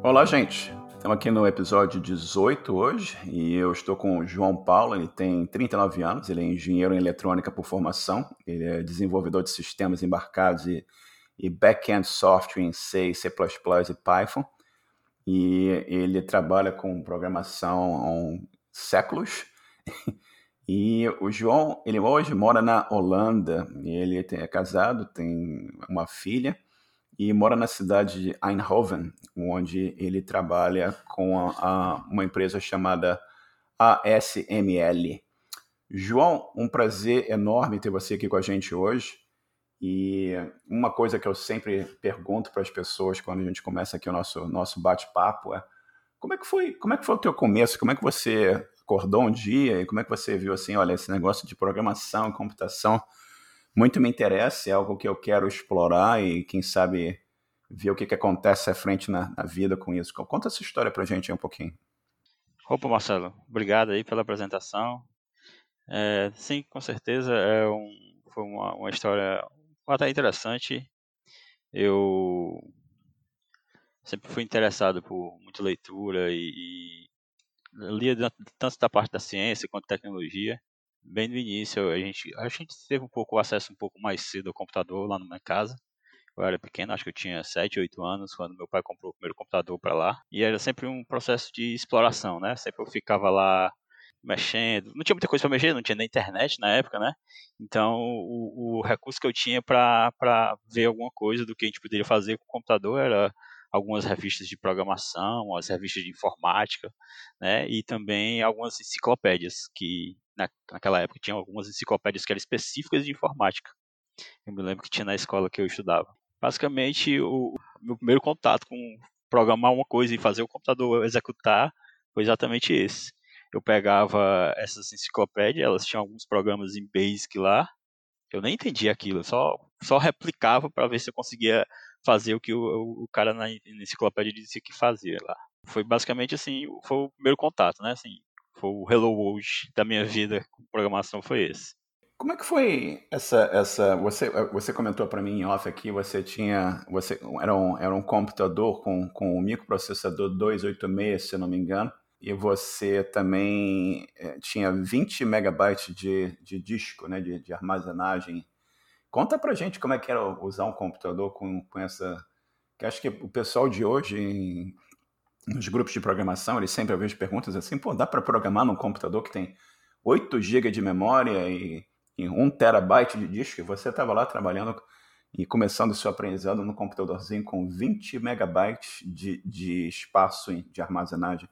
Olá, gente. Estamos aqui no episódio 18 hoje e eu estou com o João Paulo. Ele tem 39 anos, ele é engenheiro em eletrônica por formação, ele é desenvolvedor de sistemas embarcados e, e back-end software em C, C++ e Python. E ele trabalha com programação há séculos. E o João, ele hoje mora na Holanda. Ele é casado, tem uma filha e mora na cidade de Eindhoven, onde ele trabalha com a, a, uma empresa chamada ASML. João, um prazer enorme ter você aqui com a gente hoje. E uma coisa que eu sempre pergunto para as pessoas quando a gente começa aqui o nosso, nosso bate-papo é como é que foi como é que foi o teu começo? Como é que você acordou um dia e como é que você viu assim, olha, esse negócio de programação e computação muito me interessa, é algo que eu quero explorar e quem sabe ver o que, que acontece à frente na, na vida com isso. Conta essa história pra gente aí um pouquinho. Opa, Marcelo, obrigado aí pela apresentação. É, sim, com certeza é um, foi uma, uma história até interessante. Eu sempre fui interessado por muita leitura e, e lia tanto da parte da ciência quanto da tecnologia. Bem no início, a gente, a gente teve um pouco acesso um pouco mais cedo ao computador lá na minha casa. Eu era pequeno, acho que eu tinha 7, 8 anos quando meu pai comprou o primeiro computador para lá. E era sempre um processo de exploração, né? Sempre eu ficava lá mexendo. Não tinha muita coisa para mexer, não tinha nem internet na época, né? Então, o, o recurso que eu tinha para ver alguma coisa do que a gente poderia fazer com o computador era algumas revistas de programação, as revistas de informática, né, e também algumas enciclopédias, que na, naquela época tinha algumas enciclopédias que eram específicas de informática. Eu me lembro que tinha na escola que eu estudava. Basicamente, o, o meu primeiro contato com programar uma coisa e fazer o computador executar foi exatamente esse. Eu pegava essas enciclopédias, elas tinham alguns programas em Basic lá, eu nem entendia aquilo, só, só replicava para ver se eu conseguia fazer o que o, o cara na enciclopédia dizia que fazia lá. Foi basicamente assim, foi o primeiro contato, né? Assim, foi o Hello World da minha vida com programação foi esse. Como é que foi essa essa você você comentou para mim em off aqui, você tinha você era um, era um computador com com um microprocessador 286, se eu não me engano, e você também eh, tinha 20 megabytes de, de disco, né, de, de armazenagem Conta pra gente como é que era usar um computador com, com essa. Que acho que o pessoal de hoje, nos grupos de programação, eles sempre vejo perguntas assim: pô, dá para programar num computador que tem 8 GB de memória e, e 1 terabyte de disco? E você estava lá trabalhando e começando o seu aprendizado no computadorzinho com 20 megabytes de, de espaço de armazenagem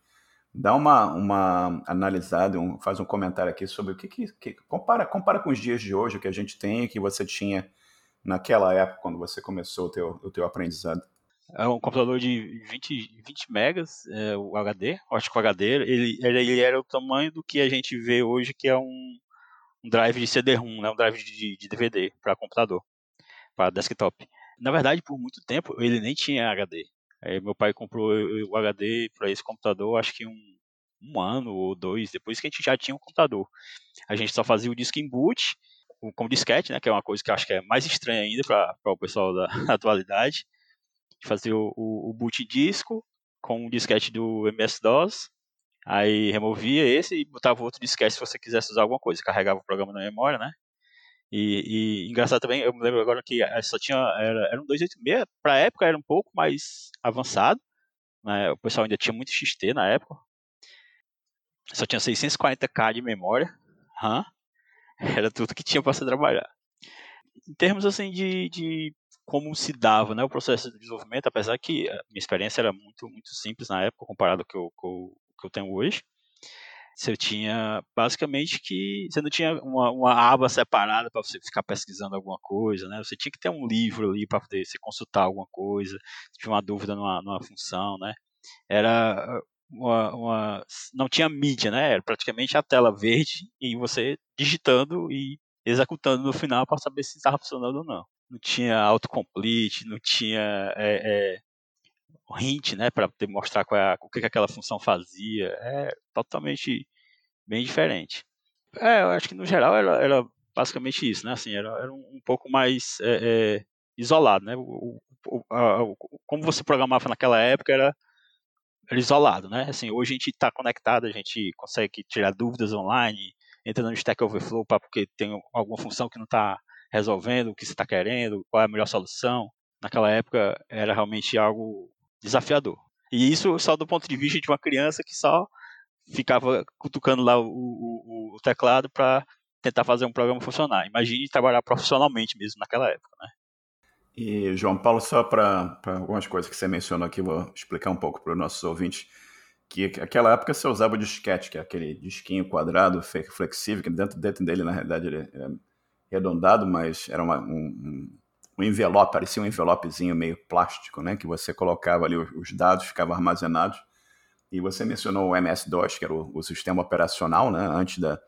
dá uma, uma analisada, um, faz um comentário aqui sobre o que, que, que, compara, compara com os dias de hoje, o que a gente tem que você tinha naquela época, quando você começou o teu, o teu aprendizado. É um computador de 20, 20 megas, é, o HD, acho que o HD, ele, ele era o tamanho do que a gente vê hoje, que é um, um drive de CD-ROM, né, um drive de, de DVD para computador, para desktop. Na verdade, por muito tempo, ele nem tinha HD. Aí meu pai comprou o HD para esse computador, acho que um, um ano ou dois depois que a gente já tinha um computador. A gente só fazia o disco em boot, com disquete, né, que é uma coisa que eu acho que é mais estranha ainda para o pessoal da atualidade. Fazia o, o, o boot disco com o disquete do MS-DOS, aí removia esse e botava outro disquete se você quisesse usar alguma coisa, carregava o programa na memória, né? E, e, engraçado também, eu me lembro agora que só tinha, era, era um 286, pra época era um pouco mais avançado, né? o pessoal ainda tinha muito XT na época, só tinha 640k de memória, era tudo que tinha para você trabalhar. Em termos assim de, de como se dava né, o processo de desenvolvimento, apesar que a minha experiência era muito, muito simples na época comparado com o que, que eu tenho hoje, você tinha basicamente que você não tinha uma, uma aba separada para você ficar pesquisando alguma coisa, né? Você tinha que ter um livro ali para poder consultar alguma coisa, tinha uma dúvida numa, numa função, né? Era uma, uma, não tinha mídia, né? Era praticamente a tela verde e você digitando e executando no final para saber se estava funcionando ou não. Não tinha autocomplete, não tinha é, é, hint, né, para mostrar qual é a, o que, que aquela função fazia. É totalmente bem diferente. É, eu acho que no geral era, era basicamente isso, né? Assim, era, era um, pouco mais é, isolado, né? O, o, a, o, como você programava naquela época era era isolado, né? Assim, hoje a gente está conectado, a gente consegue tirar dúvidas online, entrando no Stack Overflow para porque tem alguma função que não está resolvendo o que você está querendo, qual é a melhor solução. Naquela época era realmente algo desafiador. E isso só do ponto de vista de uma criança que só ficava cutucando lá o, o, o teclado para tentar fazer um programa funcionar. Imagine trabalhar profissionalmente mesmo naquela época, né? E, João Paulo, só para algumas coisas que você mencionou aqui, vou explicar um pouco para os nossos ouvintes, que naquela época você usava o disquete, que é aquele disquinho quadrado, flexível, que dentro, dentro dele, na realidade, ele é arredondado, mas era uma, um, um envelope, parecia um envelopezinho meio plástico, né? Que você colocava ali os dados, ficavam armazenados. E você mencionou o MS-DOS, que era o, o, sistema operacional, né? Antes da,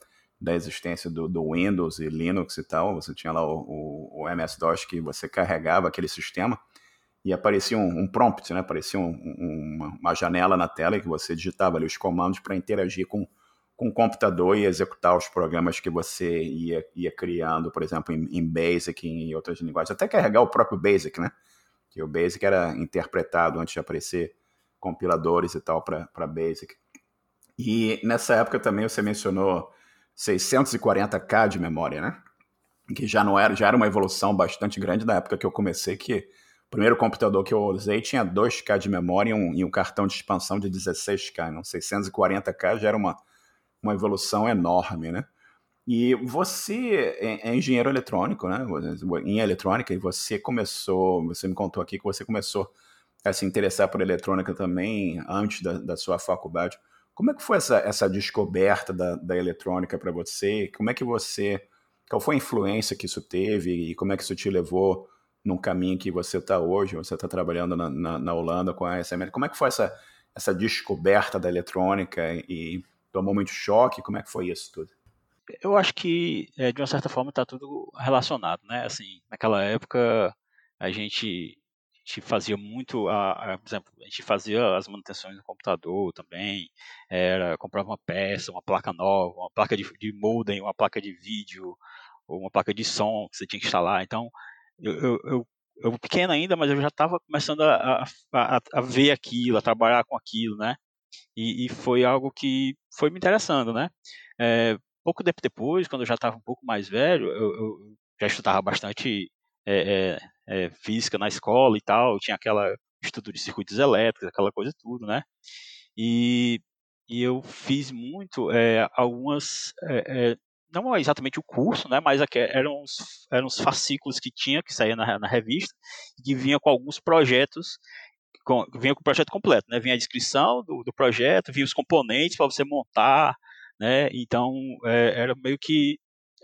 da existência do, do, Windows e Linux e tal. Você tinha lá o, o, o MS-DOS que você carregava aquele sistema e aparecia um, um prompt, né? Aparecia um, uma, uma, janela na tela que você digitava ali os comandos para interagir com com o computador e executar os programas que você ia, ia criando, por exemplo, em, em Basic e em outras linguagens. Até carregar o próprio Basic, né? Que o Basic era interpretado antes de aparecer compiladores e tal para Basic. E nessa época também você mencionou 640K de memória, né? Que já não era, já era uma evolução bastante grande da época que eu comecei, que o primeiro computador que eu usei tinha 2K de memória e um, e um cartão de expansão de 16K. Não, 640K já era uma uma evolução enorme, né? E você é, é engenheiro eletrônico, né? Em eletrônica, e você começou, você me contou aqui que você começou a se interessar por eletrônica também antes da, da sua faculdade. Como é que foi essa, essa descoberta da, da eletrônica para você? Como é que você, qual foi a influência que isso teve e como é que isso te levou num caminho que você está hoje? Você está trabalhando na, na, na, Holanda com a ASML. Como é que foi essa, essa descoberta da eletrônica e tomou muito choque? Como é que foi isso tudo? Eu acho que, é, de uma certa forma, está tudo relacionado, né? Assim, naquela época, a gente, a gente fazia muito, a, a, por exemplo, a gente fazia as manutenções no computador também, era, comprava uma peça, uma placa nova, uma placa de, de modem, uma placa de vídeo, ou uma placa de som que você tinha que instalar. Então, eu, eu, eu eu pequeno ainda, mas eu já estava começando a, a, a, ver aquilo, a trabalhar com aquilo, né? E, e foi algo que foi me interessando, né? É, pouco tempo depois, quando eu já estava um pouco mais velho, eu, eu já estudava bastante é, é, é, física na escola e tal, tinha aquela estudo de circuitos elétricos, aquela coisa tudo, né? E, e eu fiz muito é, algumas é, não exatamente o curso, né, mas eram os, eram os fascículos que tinha, que saía na, na revista, que vinha com alguns projetos com, vinha com o projeto completo, né? Vinha a descrição do, do projeto, vinha os componentes para você montar, né? Então é, era meio que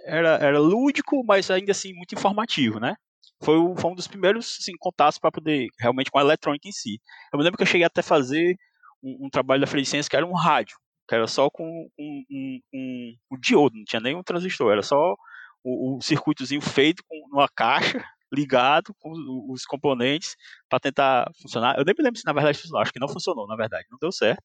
era, era lúdico, mas ainda assim muito informativo, né? Foi, o, foi um dos primeiros assim, contatos para poder realmente com a eletrônica em si. Eu me lembro que eu cheguei até fazer um, um trabalho da Frelicença que era um rádio, que era só com um, um, um, um diodo, não tinha nenhum transistor, era só o, o circuitozinho feito com uma caixa ligado com os componentes para tentar funcionar. Eu nem me lembro se na verdade funcionou, acho que não funcionou, na verdade, não deu certo.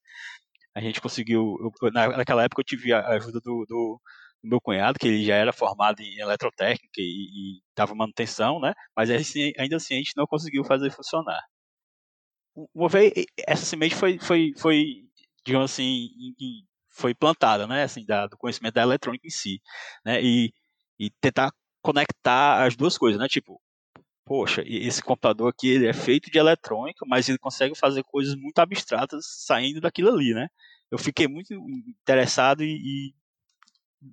A gente conseguiu, eu, naquela época eu tive a ajuda do, do, do, meu cunhado, que ele já era formado em eletrotécnica e, e dava manutenção, né? Mas ainda assim a gente não conseguiu fazer funcionar. Uma vez, essa semente foi, foi, foi digamos assim, foi plantada, né? Assim, da, do conhecimento da eletrônica em si, né? E, e tentar conectar as duas coisas, né? Tipo, poxa, esse computador aqui ele é feito de eletrônica, mas ele consegue fazer coisas muito abstratas saindo daquilo ali, né? Eu fiquei muito interessado e, e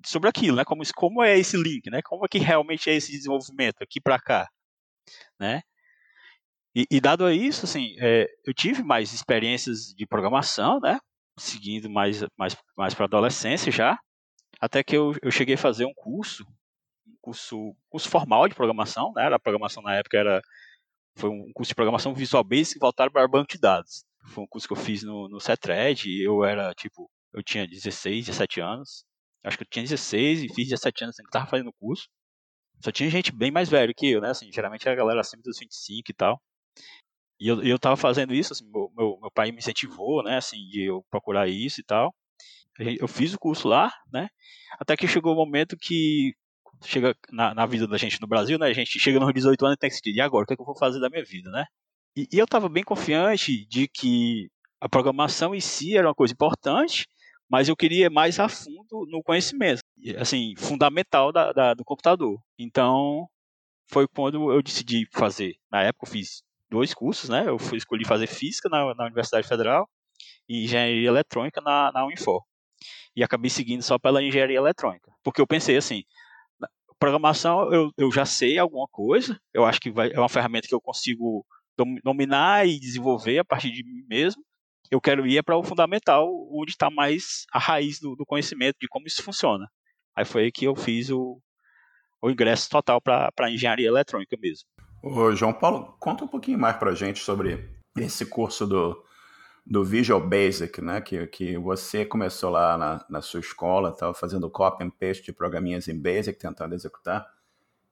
sobre aquilo, né? Como, como é esse link, né? Como é que realmente é esse desenvolvimento aqui para cá, né? E, e, dado a isso, assim, é, eu tive mais experiências de programação, né? Seguindo mais, mais, mais para adolescência já, até que eu, eu cheguei a fazer um curso curso, curso formal de programação, né? A programação na época era foi um curso de programação Visual Basic voltado para banco de dados. Foi um curso que eu fiz no, no CETRED, eu era, tipo, eu tinha 16, 17 anos. Acho que eu tinha 16 e fiz 17 anos, que tava fazendo o curso. Só tinha gente bem mais velho que eu, né? Assim, geralmente era a galera acima dos 25 e tal. E eu, eu tava fazendo isso, assim, meu, meu, meu pai me incentivou, né? Assim, de eu procurar isso e tal. Eu fiz o curso lá, né? Até que chegou o um momento que chega na, na, vida da gente no Brasil, né? A gente chega nos 18 anos e tem que decidir, e agora, o que, é que eu vou fazer da minha vida, né? E, e eu estava bem confiante de que a programação em si era uma coisa importante, mas eu queria mais a fundo no conhecimento, assim, fundamental da, da, do computador. Então, foi quando eu decidi fazer. Na época, eu fiz dois cursos, né? Eu fui, escolhi fazer física na, na Universidade Federal e engenharia eletrônica na, na Unifor. E acabei seguindo só pela engenharia eletrônica. Porque eu pensei assim, programação eu, eu já sei alguma coisa, eu acho que vai, é uma ferramenta que eu consigo dominar e desenvolver a partir de mim mesmo. Eu quero ir para o fundamental, onde está mais a raiz do, do, conhecimento de como isso funciona. Aí foi que eu fiz o, o ingresso total para a engenharia eletrônica mesmo. Ô, João Paulo, conta um pouquinho mais para gente sobre esse curso do, do Visual Basic, né? Que, que você começou lá na, na sua escola, estava fazendo copy and paste de programinhas em Basic, tentando executar.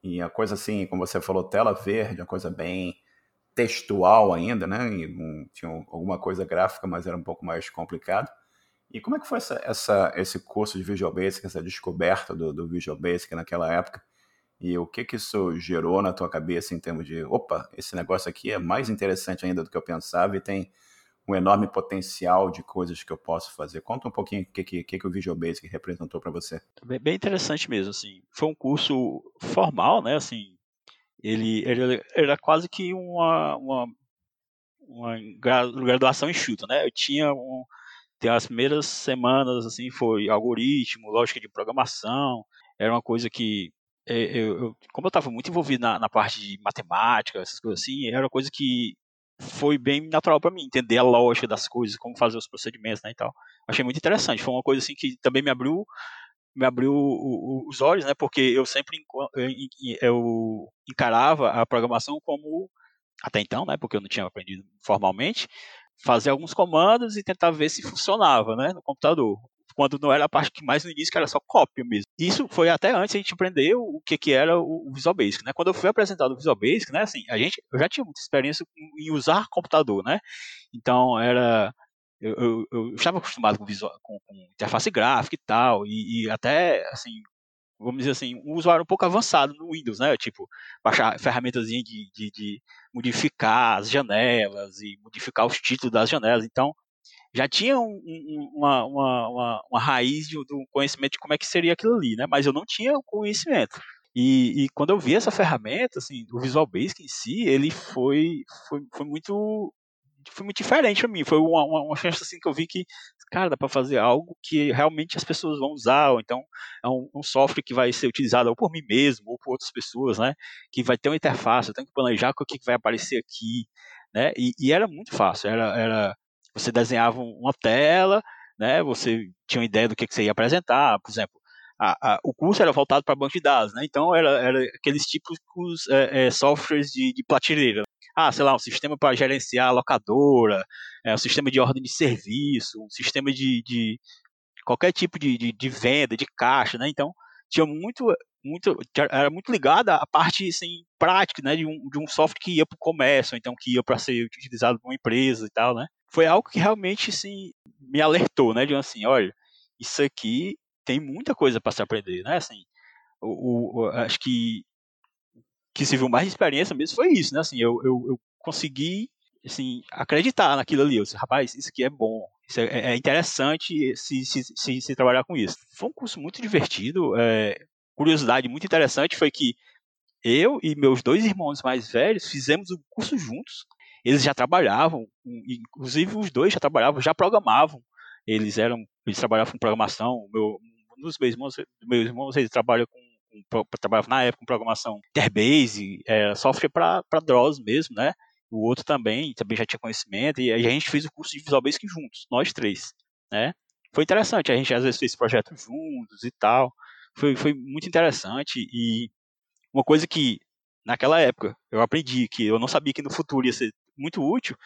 E a coisa assim, como você falou, tela verde, uma coisa bem textual ainda, né? E um, tinha alguma coisa gráfica, mas era um pouco mais complicado. E como é que foi essa, essa, esse curso de Visual Basic, essa descoberta do, do Visual Basic naquela época? E o que que isso gerou na tua cabeça em termos de, opa, esse negócio aqui é mais interessante ainda do que eu pensava e tem um enorme potencial de coisas que eu posso fazer. Conta um pouquinho o que, que, que, o Visual Basic representou para você. Bem interessante mesmo, assim. Foi um curso formal, né, assim, ele, ele era quase que uma, uma, uma graduação enxuta, né? Eu tinha um, tem as primeiras semanas assim foi algoritmo, lógica de programação, era uma coisa que é, eu, eu como eu estava muito envolvido na, na, parte de matemática, essas coisas assim, era uma coisa que foi bem natural para mim entender a lógica das coisas, como fazer os procedimentos, né, e tal. Achei muito interessante, foi uma coisa assim que também me abriu me abriu os olhos, né? Porque eu sempre eu encarava a programação como até então, né? Porque eu não tinha aprendido formalmente, fazer alguns comandos e tentar ver se funcionava, né? No computador. Quando não era a parte que mais no início, que era só cópia mesmo. Isso foi até antes a gente aprender o que, que era o Visual Basic, né? Quando eu fui apresentado o Visual Basic, né? Assim, a gente, eu já tinha muita experiência em usar computador, né? Então era eu, eu, eu estava acostumado com, visual, com, com, interface gráfica e tal, e, e, até, assim, vamos dizer assim, um usuário um pouco avançado no Windows, né? Tipo, baixar ferramentas de, de, de modificar as janelas e modificar os títulos das janelas. Então, já tinha um, um, uma, uma, uma, raiz de, do conhecimento de como é que seria aquilo ali, né? Mas eu não tinha o conhecimento. E, e, quando eu vi essa ferramenta, assim, o Visual Basic em si, ele foi, foi, foi muito foi muito diferente para mim. Foi uma, uma, uma, chance assim que eu vi que, cara, dá para fazer algo que realmente as pessoas vão usar, ou então é um, um, software que vai ser utilizado ou por mim mesmo, ou por outras pessoas, né? Que vai ter uma interface, eu tenho que planejar o que vai aparecer aqui, né? E, e era muito fácil, era, era você desenhava uma tela, né? Você tinha uma ideia do que, que você ia apresentar, por exemplo. A, a, o curso era voltado para banco de dados, né? Então era, era aqueles tipos é, é, softwares de, de ah, sei lá, um sistema para gerenciar a locadora, é, um sistema de ordem de serviço, um sistema de, de qualquer tipo de, de, de, venda, de caixa, né? Então, tinha muito, muito, era muito ligada à parte assim, prática, né? De um, de um software que ia para o comércio, então que ia para ser utilizado por uma empresa e tal, né? Foi algo que realmente, assim, me alertou, né? De assim, olha, isso aqui tem muita coisa para se aprender, né? Assim, o, o, acho que que se viu mais de experiência mesmo foi isso, né? Assim, eu, eu, eu consegui assim, acreditar naquilo ali. Eu disse, rapaz, isso aqui é bom, isso é, é interessante se, se, se, se, trabalhar com isso. Foi um curso muito divertido. É, curiosidade muito interessante foi que eu e meus dois irmãos mais velhos fizemos o curso juntos. Eles já trabalhavam, inclusive os dois já trabalhavam, já programavam. Eles eram, eles trabalhavam com programação. Meu, um dos meus irmãos, meus irmãos ele trabalha com trabalhava na época com programação Interbase, é, software para DROS mesmo, né? O outro também, também já tinha conhecimento, e a gente fez o curso de Visual Basic juntos, nós três, né? Foi interessante, a gente às vezes fez projetos juntos e tal, foi, foi muito interessante, e uma coisa que naquela época eu aprendi, que eu não sabia que no futuro ia ser muito útil,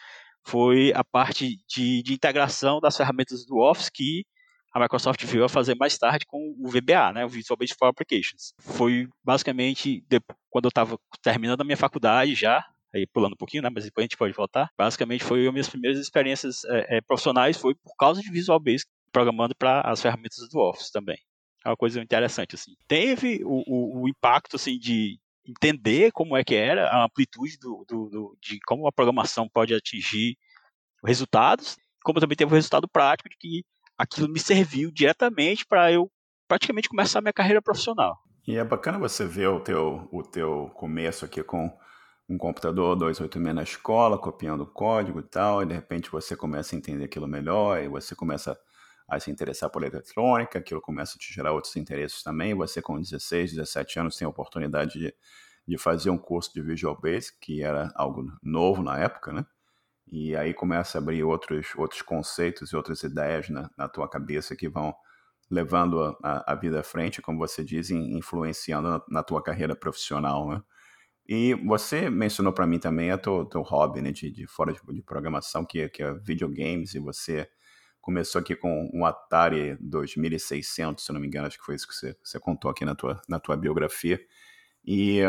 foi a parte de, de integração das ferramentas do Office que a Microsoft veio a fazer mais tarde com o VBA, né, o Visual Basic for Applications. Foi basicamente quando eu estava terminando a minha faculdade já, aí pulando um pouquinho, né, mas depois a gente pode voltar. Basicamente foi as minhas primeiras experiências é, é, profissionais foi por causa de Visual Basic, programando para as ferramentas do Office também. É uma coisa interessante assim. Teve o, o, o impacto assim de entender como é que era a amplitude do, do, do, de como a programação pode atingir resultados como também teve o resultado prático de que aquilo me serviu diretamente para eu praticamente começar a minha carreira profissional. E é bacana você ver o teu, o teu começo aqui com um computador 286 na escola, copiando código e tal, e de repente você começa a entender aquilo melhor, e você começa a se interessar por eletrônica, aquilo começa a te gerar outros interesses também. Você, com 16, 17 anos, tem a oportunidade de, de fazer um curso de Visual Basic, que era algo novo na época, né? E aí começa a abrir outros, outros conceitos e outras ideias na, na tua cabeça que vão levando a, a, a, vida à frente, como você diz, influenciando na, na tua carreira profissional, né? E você mencionou para mim também o teu, hobby, né, de, de fora de, de, programação, que, é, que é videogames, e você começou aqui com um Atari 2600, se não me engano, acho que foi isso que você, você contou aqui na tua, na tua biografia. E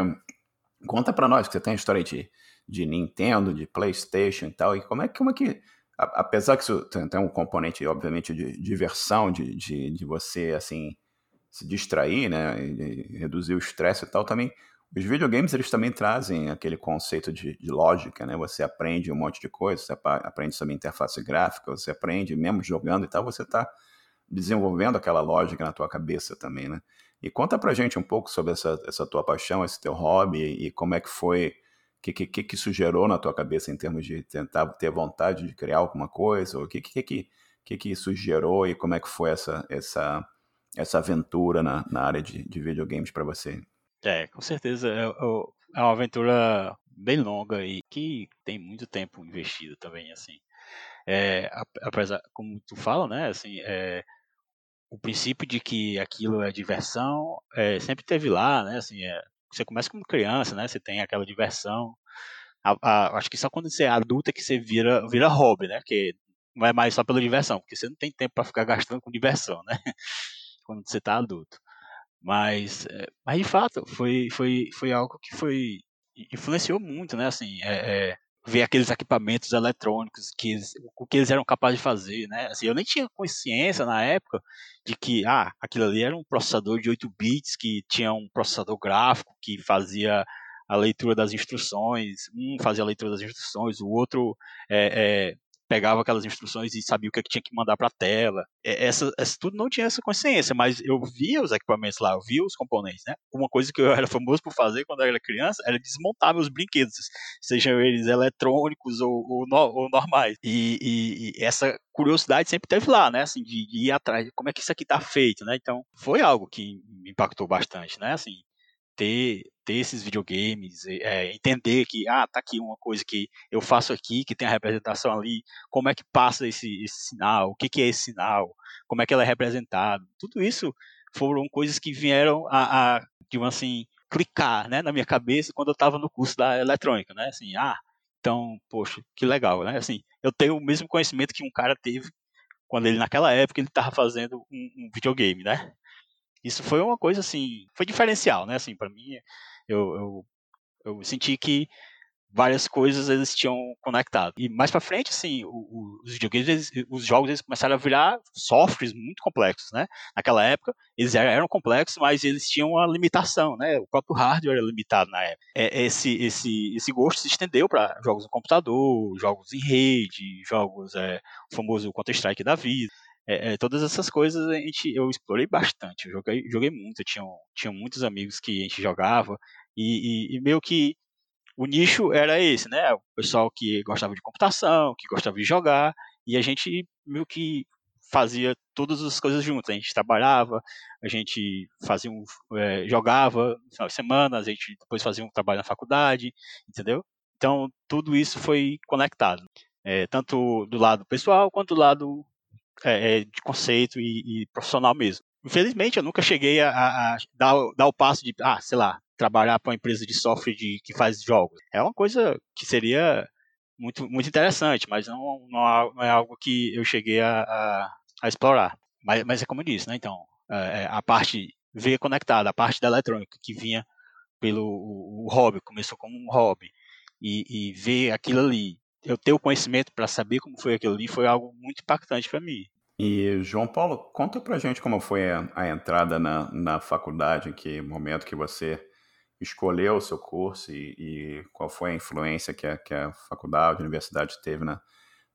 conta para nós, que você tem a história de, de Nintendo, de PlayStation e tal, e como é, como é que, apesar que isso tem, tem um componente, obviamente, de diversão, de, de, de você, assim, se distrair, né, e reduzir o estresse e tal, também os videogames, eles também trazem aquele conceito de, de, lógica, né? Você aprende um monte de coisa, você aprende sobre interface gráfica, você aprende, mesmo jogando e tal, você está desenvolvendo aquela lógica na tua cabeça também, né? E conta pra gente um pouco sobre essa, essa tua paixão, esse teu hobby e como é que foi, o que, que, que isso gerou na tua cabeça em termos de tentar ter vontade de criar alguma coisa, o que, que, que, que, que isso gerou e como é que foi essa, essa, essa aventura na, na área de, de videogames para você? É, com certeza. É, é uma aventura bem longa e que tem muito tempo investido também, assim. É, apesar, como tu fala, né, assim, é, o princípio de que aquilo é diversão é, sempre teve lá, né, assim, é, você começa como criança, né, você tem aquela diversão, a, a, acho que só quando você é adulta que você vira, vira hobby, né, que não é mais só pela diversão, porque você não tem tempo para ficar gastando com diversão, né, quando você está adulto. Mas, eh, mas de fato, foi, foi, foi algo que foi influenciou muito, né? Assim, é, é, ver aqueles equipamentos eletrônicos que eles, o que eles eram capazes de fazer, né? Assim, eu nem tinha consciência na época de que ah, aquilo ali era um processador de 8 bits que tinha um processador gráfico que fazia a leitura das instruções, um fazia a leitura das instruções, o outro é, é, pegava aquelas instruções e sabia o que, é que tinha que mandar para a tela. Essa, essa, tudo não tinha essa consciência, mas eu via os equipamentos lá, eu via os componentes, né? Uma coisa que eu era famoso por fazer quando eu era criança era desmontar meus brinquedos, sejam eles eletrônicos ou, ou, ou normais. E, e, e, essa curiosidade sempre teve lá, né? Assim, de, de ir atrás, como é que isso aqui está feito, né? Então, foi algo que me impactou bastante, né? Assim, ter, ter esses videogames, é, entender que, ah, tá aqui uma coisa que eu faço aqui, que tem a representação ali, como é que passa esse, esse sinal, o que, que é esse sinal, como é que ela é representada. Tudo isso foram coisas que vieram a, a digamos assim, clicar né, na minha cabeça quando eu estava no curso da eletrônica, né? Assim, ah, então, poxa, que legal, né? Assim, eu tenho o mesmo conhecimento que um cara teve quando ele, naquela época, ele estava fazendo um, um videogame, né? Isso foi uma coisa assim, foi diferencial, né? Assim, para mim, eu, eu, eu senti que várias coisas eles tinham conectado. E mais para frente, assim, os videogames, os jogos eles começaram a virar softwares muito complexos, né? Naquela época, eles eram complexos, mas eles tinham uma limitação, né? O próprio hardware era limitado na época. É, esse, esse, esse gosto se estendeu para jogos no computador, jogos em rede, jogos, é, o famoso Counter-Strike da vida é, é, todas essas coisas a gente, eu explorei bastante, eu joguei, joguei muito, tinha, tinha muitos amigos que a gente jogava, e, e, e, meio que o nicho era esse, né? O pessoal que gostava de computação, que gostava de jogar, e a gente meio que fazia todas as coisas juntos. A gente trabalhava, a gente fazia um, é, jogava no final de semana, a gente depois fazia um trabalho na faculdade, entendeu? Então tudo isso foi conectado, é, tanto do lado pessoal quanto do lado é, é, de conceito e, e, profissional mesmo. Infelizmente, eu nunca cheguei a, a, dar, dar, o passo de, ah, sei lá, trabalhar para uma empresa de software de, que faz jogos. É uma coisa que seria muito, muito interessante, mas não, não, não é algo que eu cheguei a, a, a explorar. Mas, mas, é como eu disse, né? Então, é, é a parte veio conectada, a parte da eletrônica que vinha pelo o, o hobby, começou como um hobby, e, e ver aquilo ali eu ter o conhecimento para saber como foi aquilo ali foi algo muito impactante para mim. E, João Paulo, conta pra gente como foi a, a, entrada na, na faculdade, que momento que você escolheu o seu curso e, e qual foi a influência que a, que a faculdade, a universidade teve na,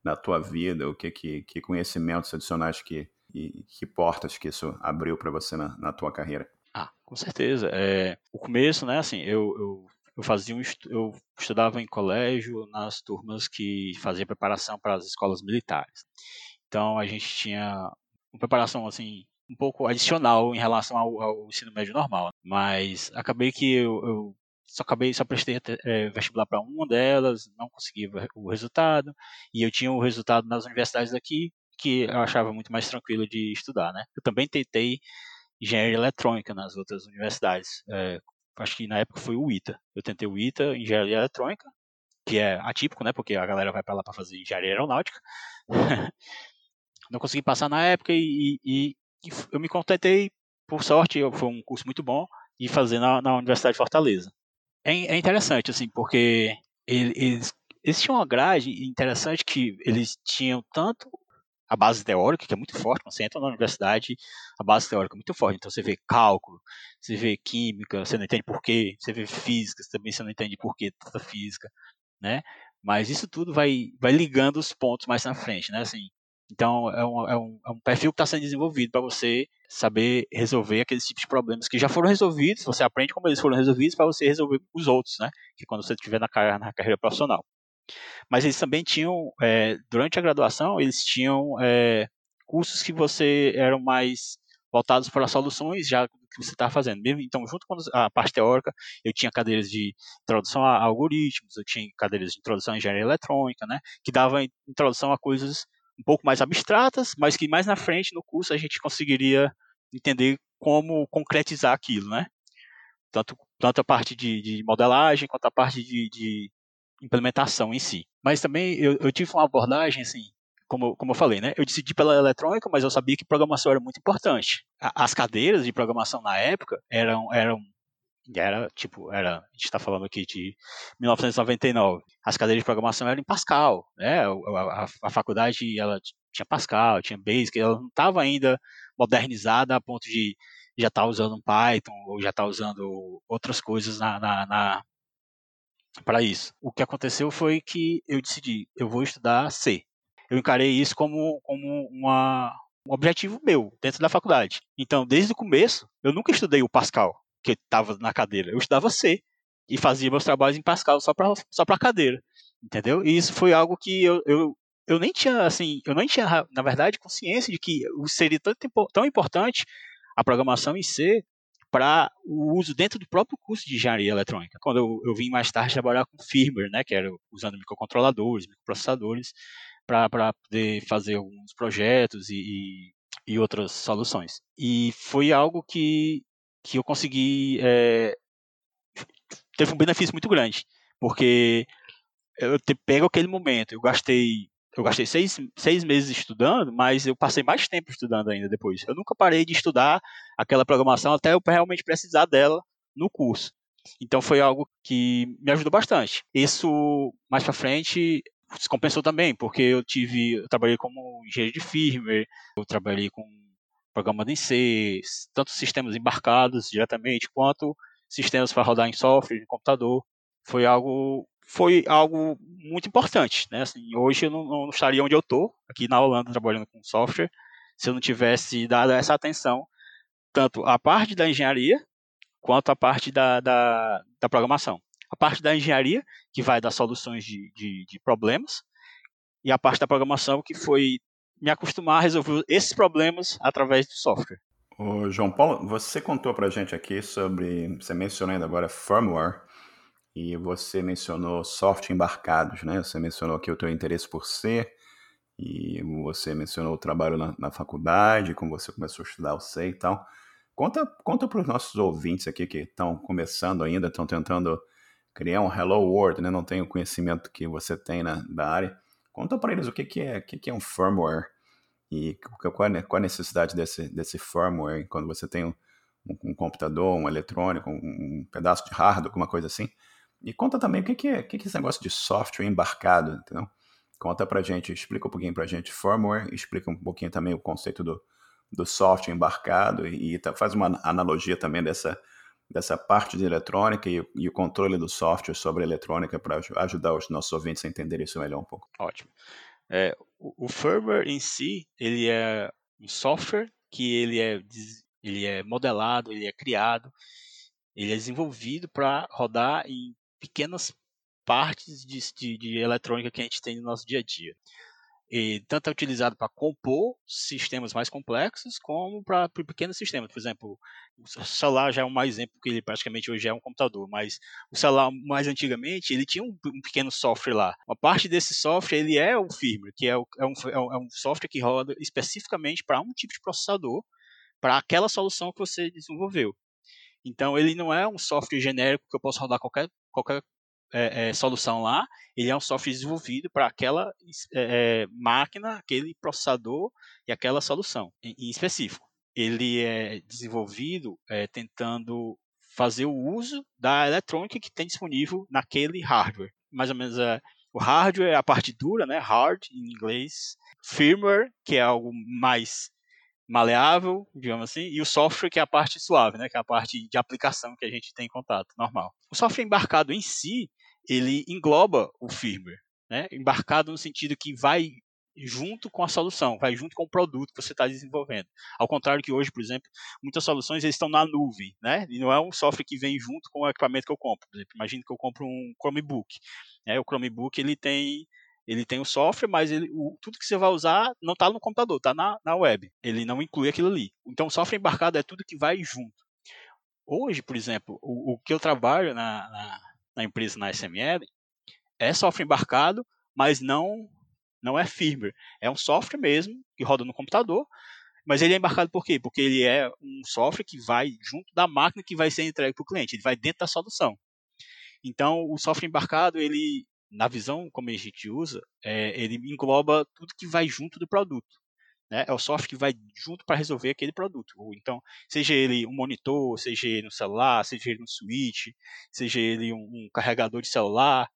na tua vida, o que, que, que conhecimentos adicionais que, e que portas que isso abriu para você na, na tua carreira? Ah, com certeza. É, o começo, né, assim, eu, eu, eu fazia um, eu estudava em colégio nas turmas que fazia preparação para as escolas militares. Então a gente tinha uma preparação assim um pouco adicional em relação ao, ao ensino médio normal, mas acabei que eu, eu só acabei só prestei é, vestibular para uma delas, não consegui o resultado e eu tinha o resultado nas universidades daqui que eu achava muito mais tranquilo de estudar, né? Eu também tentei engenharia eletrônica nas outras universidades. É, acho que na época foi o ITA. Eu tentei o ITA, engenharia eletrônica, que é atípico, né? Porque a galera vai para lá para fazer engenharia aeronáutica. Não consegui passar na época e, e, e, eu me contentei, por sorte, foi um curso muito bom, e fazer na, na Universidade de Fortaleza. É, é interessante, assim, porque eles, eles tinham uma grade interessante que eles tinham tanto a base teórica, que é muito forte. Você entra na universidade, a base teórica é muito forte. Então você vê cálculo, você vê química, você não entende porquê, você vê física, também você não entende porquê tanta física, né? Mas isso tudo vai, vai ligando os pontos mais na frente, né? Assim, então é um, é um, é um perfil que está sendo desenvolvido para você saber resolver aqueles tipos de problemas que já foram resolvidos, você aprende como eles foram resolvidos para você resolver os outros, né? Que quando você estiver na, na carreira profissional. Mas eles também tinham, é, durante a graduação, eles tinham é, cursos que você eram mais voltados para soluções já que você está fazendo. Então, junto com a parte teórica, eu tinha cadeiras de introdução a algoritmos, eu tinha cadeiras de introdução à engenharia eletrônica, né, que dava introdução a coisas um pouco mais abstratas, mas que mais na frente no curso a gente conseguiria entender como concretizar aquilo, né? Tanto, tanto a parte de, de modelagem quanto a parte de, de implementação em si. Mas também eu, eu tive uma abordagem assim, como, como eu falei, né? Eu decidi pela eletrônica, mas eu sabia que programação era muito importante. As cadeiras de programação na época eram eram era tipo era a gente está falando aqui de 1999 as cadeiras de programação eram em Pascal né a, a, a faculdade ela tinha Pascal tinha Basic ela não estava ainda modernizada a ponto de já estar tá usando Python ou já estar tá usando outras coisas na, na, na para isso. O que aconteceu foi que eu decidi, eu vou estudar C. Eu encarei isso como, como uma, um objetivo meu dentro da faculdade. Então, desde o começo, eu nunca estudei o Pascal, que estava na cadeira. Eu estudava C e fazia meus trabalhos em Pascal só para só para cadeira, entendeu? E isso foi algo que eu, eu, eu nem tinha assim, eu nem tinha na verdade consciência de que seria tão, tão importante a programação em C para o uso dentro do próprio curso de engenharia eletrônica. Quando eu, eu vim mais tarde trabalhar com firmware, né, que era usando microcontroladores, microprocessadores, para poder fazer alguns projetos e, e, e, outras soluções. E foi algo que, que eu consegui. É, teve um benefício muito grande, porque eu pego aquele momento, eu gastei eu gastei seis, seis meses estudando, mas eu passei mais tempo estudando ainda depois. Eu nunca parei de estudar aquela programação até eu realmente precisar dela no curso. Então foi algo que me ajudou bastante. Isso mais para frente se compensou também, porque eu tive, eu trabalhei como engenheiro de firmware, eu trabalhei com programas em C, tanto sistemas embarcados diretamente quanto sistemas para rodar em software, em computador. Foi algo foi algo muito importante, né? Assim, hoje eu não, não, estaria onde eu estou, aqui na Holanda, trabalhando com software, se eu não tivesse dado essa atenção, tanto à parte da engenharia, quanto à parte da, da, da programação. A parte da engenharia, que vai dar soluções de, de, de problemas, e a parte da programação, que foi me acostumar a resolver esses problemas através do software. Ô, João Paulo, você contou para a gente aqui sobre, você mencionou ainda agora firmware, e você mencionou software embarcados, né? Você mencionou aqui o teu interesse por C, e você mencionou o trabalho na, na faculdade, como você começou a estudar o C e tal. Conta, conta para os nossos ouvintes aqui que estão começando ainda, estão tentando criar um Hello World, né? Não tem o conhecimento que você tem na, da área. Conta para eles o que, que, é, o que, que é um firmware e qual, qual a necessidade desse, desse firmware quando você tem um, um, um computador, um eletrônico, um, um, pedaço de hardware, alguma coisa assim. E conta também o que, que, é, que, é esse negócio de software embarcado, entendeu? Conta pra gente, explica um pouquinho pra gente firmware, explica um pouquinho também o conceito do, do software embarcado e, e faz uma analogia também dessa, dessa parte de eletrônica e, e o controle do software sobre a eletrônica para ajudar os nossos ouvintes a entenderem isso melhor um pouco. Ótimo. É, o, o firmware em si, ele é um software que ele é, ele é modelado, ele é criado, ele é desenvolvido para rodar em pequenas partes de, de, de, eletrônica que a gente tem no nosso dia a dia. E tanto é utilizado para compor sistemas mais complexos, como para pequenos sistemas. Por exemplo, o celular já é um exemplo, porque ele praticamente hoje é um computador, mas o celular mais antigamente, ele tinha um, um pequeno software lá. Uma parte desse software, ele é o firmware, que é, o, é, um, é um software que roda especificamente para um tipo de processador, para aquela solução que você desenvolveu. Então, ele não é um software genérico que eu posso rodar qualquer, qualquer é, é, solução lá, ele é um software desenvolvido para aquela é, é, máquina, aquele processador e aquela solução em, em específico. Ele é desenvolvido é, tentando fazer o uso da eletrônica que tem disponível naquele hardware. Mais ou menos é, o hardware é a parte dura, né, hard em inglês, firmware, que é algo mais maleável, digamos assim, e o software que é a parte suave, né, que é a parte de aplicação que a gente tem em contato, normal. O software embarcado em si, ele engloba o firmware, né, embarcado no sentido que vai junto com a solução, vai junto com o produto que você está desenvolvendo. Ao contrário que hoje, por exemplo, muitas soluções eles estão na nuvem, né? E não é um software que vem junto com o equipamento que eu compro. Por exemplo, imagine que eu compro um Chromebook. Né? O Chromebook ele tem ele tem o software, mas ele, o, tudo que você vai usar não está no computador, está na, na web. Ele não inclui aquilo ali. Então, o software embarcado é tudo que vai junto. Hoje, por exemplo, o, o que eu trabalho na, na, na, empresa, na SML, é software embarcado, mas não, não é firmware. É um software mesmo, que roda no computador, mas ele é embarcado por quê? Porque ele é um software que vai junto da máquina que vai ser entregue para o cliente. Ele vai dentro da solução. Então, o software embarcado, ele, na visão como a gente usa, é, ele engloba tudo que vai junto do produto. Né? É o software que vai junto para resolver aquele produto. Então, seja ele um monitor, seja ele um celular, seja ele um switch, seja ele um, um carregador de celular,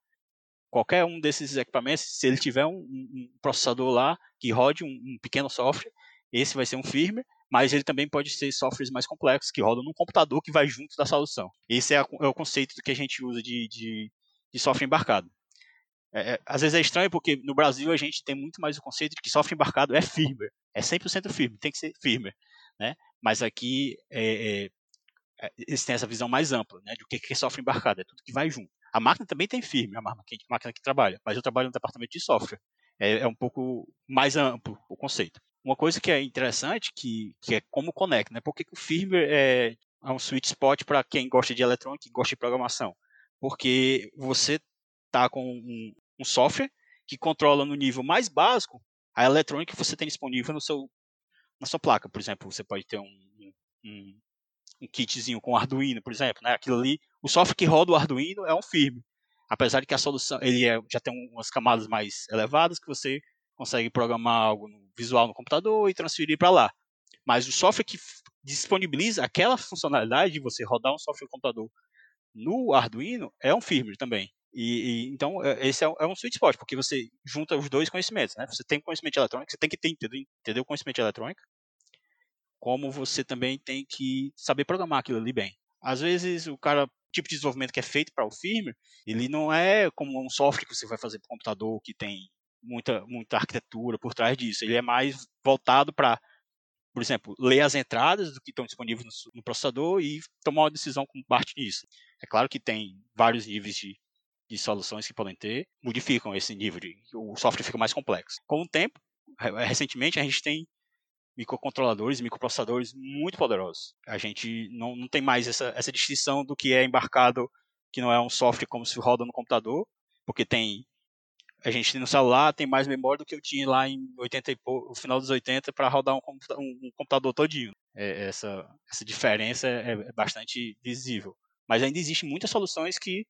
qualquer um desses equipamentos, se ele tiver um, um processador lá que rode um, pequeno software, esse vai ser um firmware, mas ele também pode ser softwares mais complexos que rodam num computador que vai junto da solução. Esse é, a, é o conceito que a gente usa de, de, de software embarcado. É, é, às vezes é estranho porque no Brasil a gente tem muito mais o conceito de que software embarcado é firmware, é 100% firme, tem que ser firmware, né? Mas aqui é, é, é, eles têm essa visão mais ampla, né? De o que é software embarcado, é tudo que vai junto. A máquina também tem firme, a máquina que, trabalha, mas eu trabalho no departamento de software. É, é, um pouco mais amplo o conceito. Uma coisa que é interessante, que, que é como conecta, né? Por que, que o firmware é, é um sweet spot para quem gosta de eletrônica e gosta de programação? Porque você tá com um, um software que controla no nível mais básico a eletrônica que você tem disponível no seu, na sua placa. Por exemplo, você pode ter um, um, um kitzinho com Arduino, por exemplo. Né? Aquilo ali, o software que roda o Arduino é um firme. Apesar de que a solução ele é, já tem umas camadas mais elevadas que você consegue programar algo no visual no computador e transferir para lá. Mas o software que disponibiliza aquela funcionalidade de você rodar um software computador no Arduino é um firmware também. E, e, então, é, esse é, é, um sweet spot, porque você junta os dois conhecimentos, né? Você tem conhecimento de eletrônica, você tem que ter, entender o conhecimento de eletrônica, como você também tem que saber programar aquilo ali bem. Às vezes, o cara, tipo de desenvolvimento que é feito para o firmware, ele não é como um software que você vai fazer para o computador, que tem muita, muita arquitetura por trás disso. Ele é mais voltado para, por exemplo, ler as entradas do que estão disponíveis no, no processador e tomar uma decisão com parte disso. É claro que tem vários níveis de de soluções que podem ter, modificam esse nível de. O software fica mais complexo. Com o tempo, recentemente, a gente tem microcontroladores, microprocessadores muito poderosos. A gente não, não tem mais essa, essa distinção do que é embarcado, que não é um software como se roda no computador, porque tem. A gente no celular tem mais memória do que eu tinha lá em 80 e no final dos 80 para rodar um, um, um, computador todinho. É, essa, essa diferença é, é bastante visível. Mas ainda existem muitas soluções que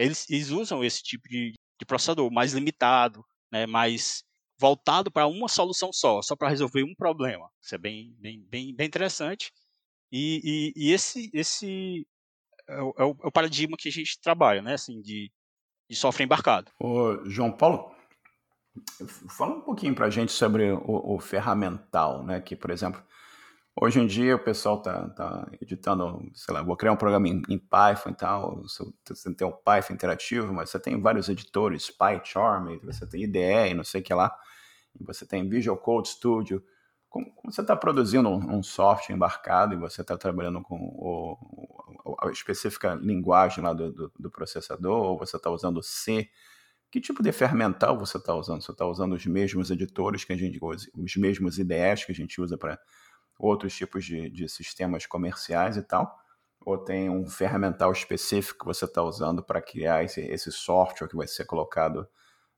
eles, eles usam esse tipo de, de processador mais limitado, né, mais voltado para uma solução só, só para resolver um problema. Isso é bem, bem, bem, bem interessante. E, e, e esse, esse é o, é, o, paradigma que a gente trabalha, né, assim, de, de software embarcado. Ô, João Paulo, fala um pouquinho para a gente sobre o, o, ferramental, né, que, por exemplo, Hoje em dia o pessoal tá, tá editando, sei lá, vou criar um programa em, em Python e tal, você tem o Python interativo, mas você tem vários editores, PyCharm, você tem IDE e não sei o que lá. você tem Visual Code Studio. Como, você está produzindo um, um, software embarcado e você está trabalhando com o, a específica linguagem lá do, do, do processador, ou você está usando C, que tipo de ferramental você está usando? Você está usando os mesmos editores que a gente usa, os mesmos IDEs que a gente usa para outros tipos de, de sistemas comerciais e tal? Ou tem um ferramental específico que você está usando para criar esse, esse software que vai ser colocado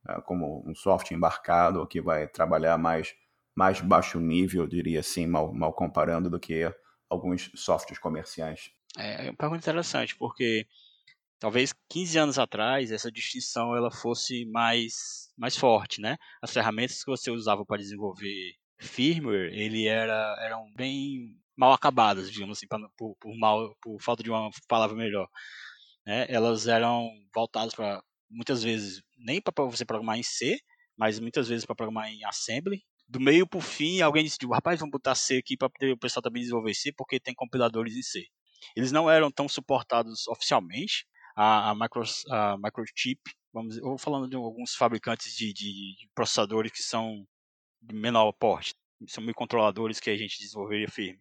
uh, como um software embarcado, ou que vai trabalhar mais, mais baixo nível, diria assim, mal, mal comparando, do que alguns softwares comerciais? É, é uma pergunta interessante, porque talvez 15 anos atrás essa distinção ela fosse mais, mais forte, né? As ferramentas que você usava para desenvolver firmware, ele era eram bem mal acabadas, digamos assim, por, por, mal, por falta de uma palavra melhor. Né? Elas eram voltadas para, muitas vezes, nem para você programar em C, mas muitas vezes para programar em assembly. Do meio para o fim, alguém decidiu, rapaz, vamos botar C aqui para o pessoal também desenvolver C, porque tem compiladores em C. Eles não eram tão suportados oficialmente. A, a, micro, a Microchip, vamos, vou falando de alguns fabricantes de, de processadores que são de menor porte, são microcontroladores que a gente desenvolveria firme.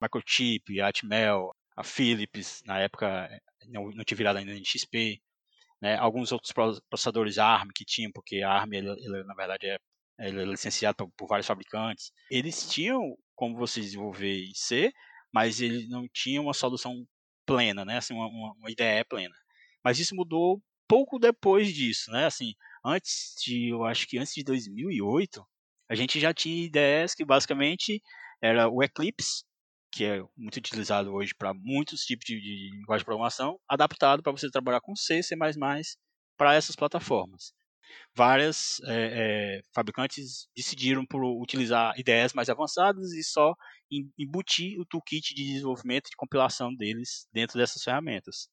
Microchip, a Atmel, a Philips, na época não, não tinha virado ainda em XP, né? alguns outros processadores ARM que tinham, porque a ARM, ele, ele, na verdade, é, ele é licenciado por, por, vários fabricantes. Eles tinham como você desenvolver em C, mas eles não tinham uma solução plena, né? assim, uma, uma, uma IDE plena. Mas isso mudou pouco depois disso, né? Assim, antes de, eu acho que antes de 2008, a gente já tinha ideias que basicamente era o Eclipse, que é muito utilizado hoje para muitos tipos de, de, linguagem de programação, adaptado para você trabalhar com C, C++ para essas plataformas. Várias é, é, fabricantes decidiram por utilizar ideias mais avançadas e só embutir o toolkit de desenvolvimento e de compilação deles dentro dessas ferramentas.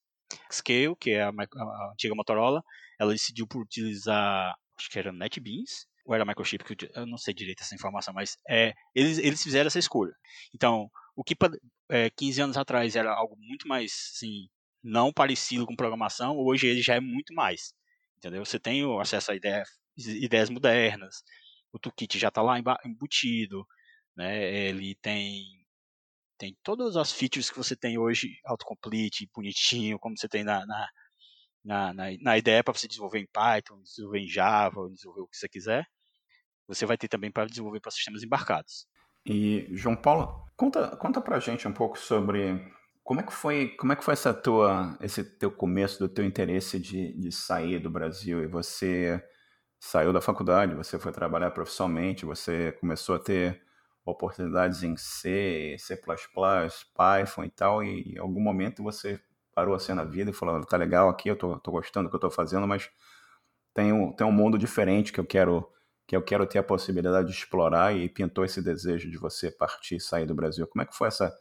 Scale, que é a, a antiga Motorola, ela decidiu por utilizar, acho que era NetBeans, ou era Microchip, que eu não sei direito essa informação, mas é, eles, eles fizeram essa escolha. Então, o que é, 15 anos atrás era algo muito mais, assim, não parecido com programação, hoje ele já é muito mais. Entendeu? Você tem acesso a ideia, ideias modernas, o toolkit já está lá embutido, né? Ele tem tem todas as features que você tem hoje, autocomplete, bonitinho, como você tem na, na, na, na, na ideia para você desenvolver em Python, desenvolver em Java, desenvolver o que você quiser. Você vai ter também para desenvolver para sistemas embarcados. E João Paulo, conta conta para gente um pouco sobre como é que foi como é que foi essa tua esse teu começo do teu interesse de, de sair do Brasil e você saiu da faculdade, você foi trabalhar profissionalmente, você começou a ter oportunidades em C, C++, Python e tal, e em algum momento você parou assim na vida e falou, tá legal aqui, eu tô, tô gostando do que eu tô fazendo, mas tem um, tem um mundo diferente que eu quero que eu quero ter a possibilidade de explorar e pintou esse desejo de você partir, sair do Brasil. Como é que foi essa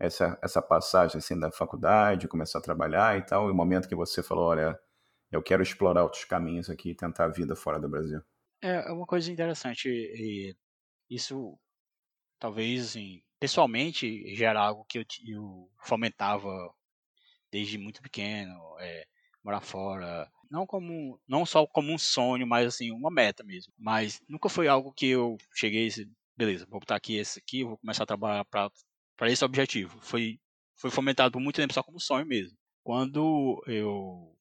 essa, essa passagem assim da faculdade, começar a trabalhar e tal, e o momento que você falou, olha, eu quero explorar outros caminhos aqui e tentar a vida fora do Brasil? É, é uma coisa interessante e isso talvez assim, pessoalmente já era algo que eu, eu fomentava desde muito pequeno, é, morar fora, não como não só como um sonho, mas assim, uma meta mesmo. Mas nunca foi algo que eu cheguei e beleza, vou botar aqui esse aqui, vou começar a trabalhar para esse objetivo. Foi foi fomentado por muito tempo só como sonho mesmo. Quando eu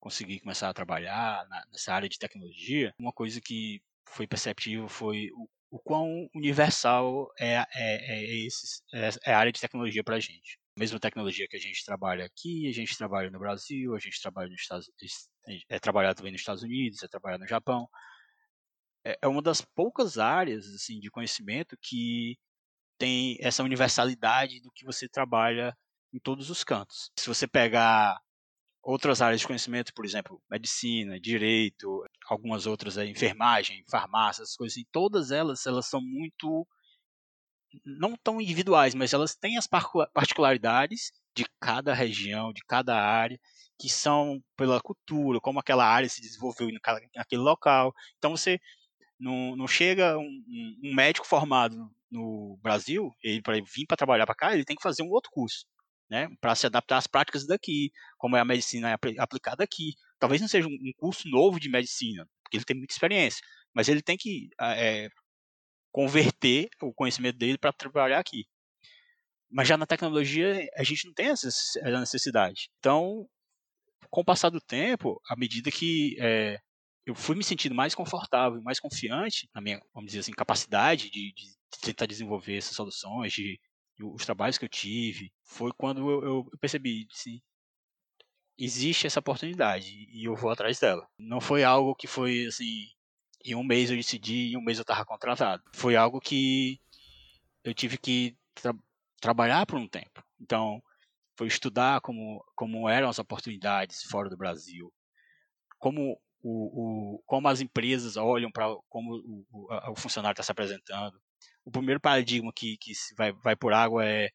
consegui começar a trabalhar na, nessa área de tecnologia, uma coisa que foi perceptível foi o, o quão universal é, é, é, esse, é, é a área de tecnologia para a gente mesma tecnologia que a gente trabalha aqui, a gente trabalha no Brasil, a gente trabalha nos Estados é trabalhado também nos Estados Unidos, é trabalhado no Japão. É, é uma das poucas áreas assim de conhecimento que tem essa universalidade do que você trabalha em todos os cantos. Se você pegar outras áreas de conhecimento, por exemplo, medicina, direito, algumas outras, é, enfermagem, farmácia, essas coisas, assim, todas elas, elas são muito não tão individuais, mas elas têm as particularidades de cada região, de cada área, que são pela cultura, como aquela área se desenvolveu naquele local. Então você não, não chega um, um médico formado no Brasil, ele para vir para trabalhar para cá, ele tem que fazer um outro curso, né, para se adaptar às práticas daqui, como é a medicina aplicada aqui. Talvez não seja um curso novo de medicina, porque ele tem muita experiência, mas ele tem que é, converter o conhecimento dele para trabalhar aqui. Mas já na tecnologia a gente não tem essa necessidade. Então, com o passar do tempo, à medida que é, eu fui me sentindo mais confortável, mais confiante na minha, vamos dizer assim, capacidade de, de tentar desenvolver essas soluções, de, de, os trabalhos que eu tive, foi quando eu, eu percebi, assim, existe essa oportunidade e eu vou atrás dela. Não foi algo que foi assim, em um mês eu decidi, em um mês eu estava contratado. Foi algo que eu tive que tra trabalhar por um tempo. Então, foi estudar como, como eram as oportunidades fora do Brasil, como o, o, como as empresas olham para como o, o, o funcionário está se apresentando. O primeiro paradigma que, que vai, vai por água é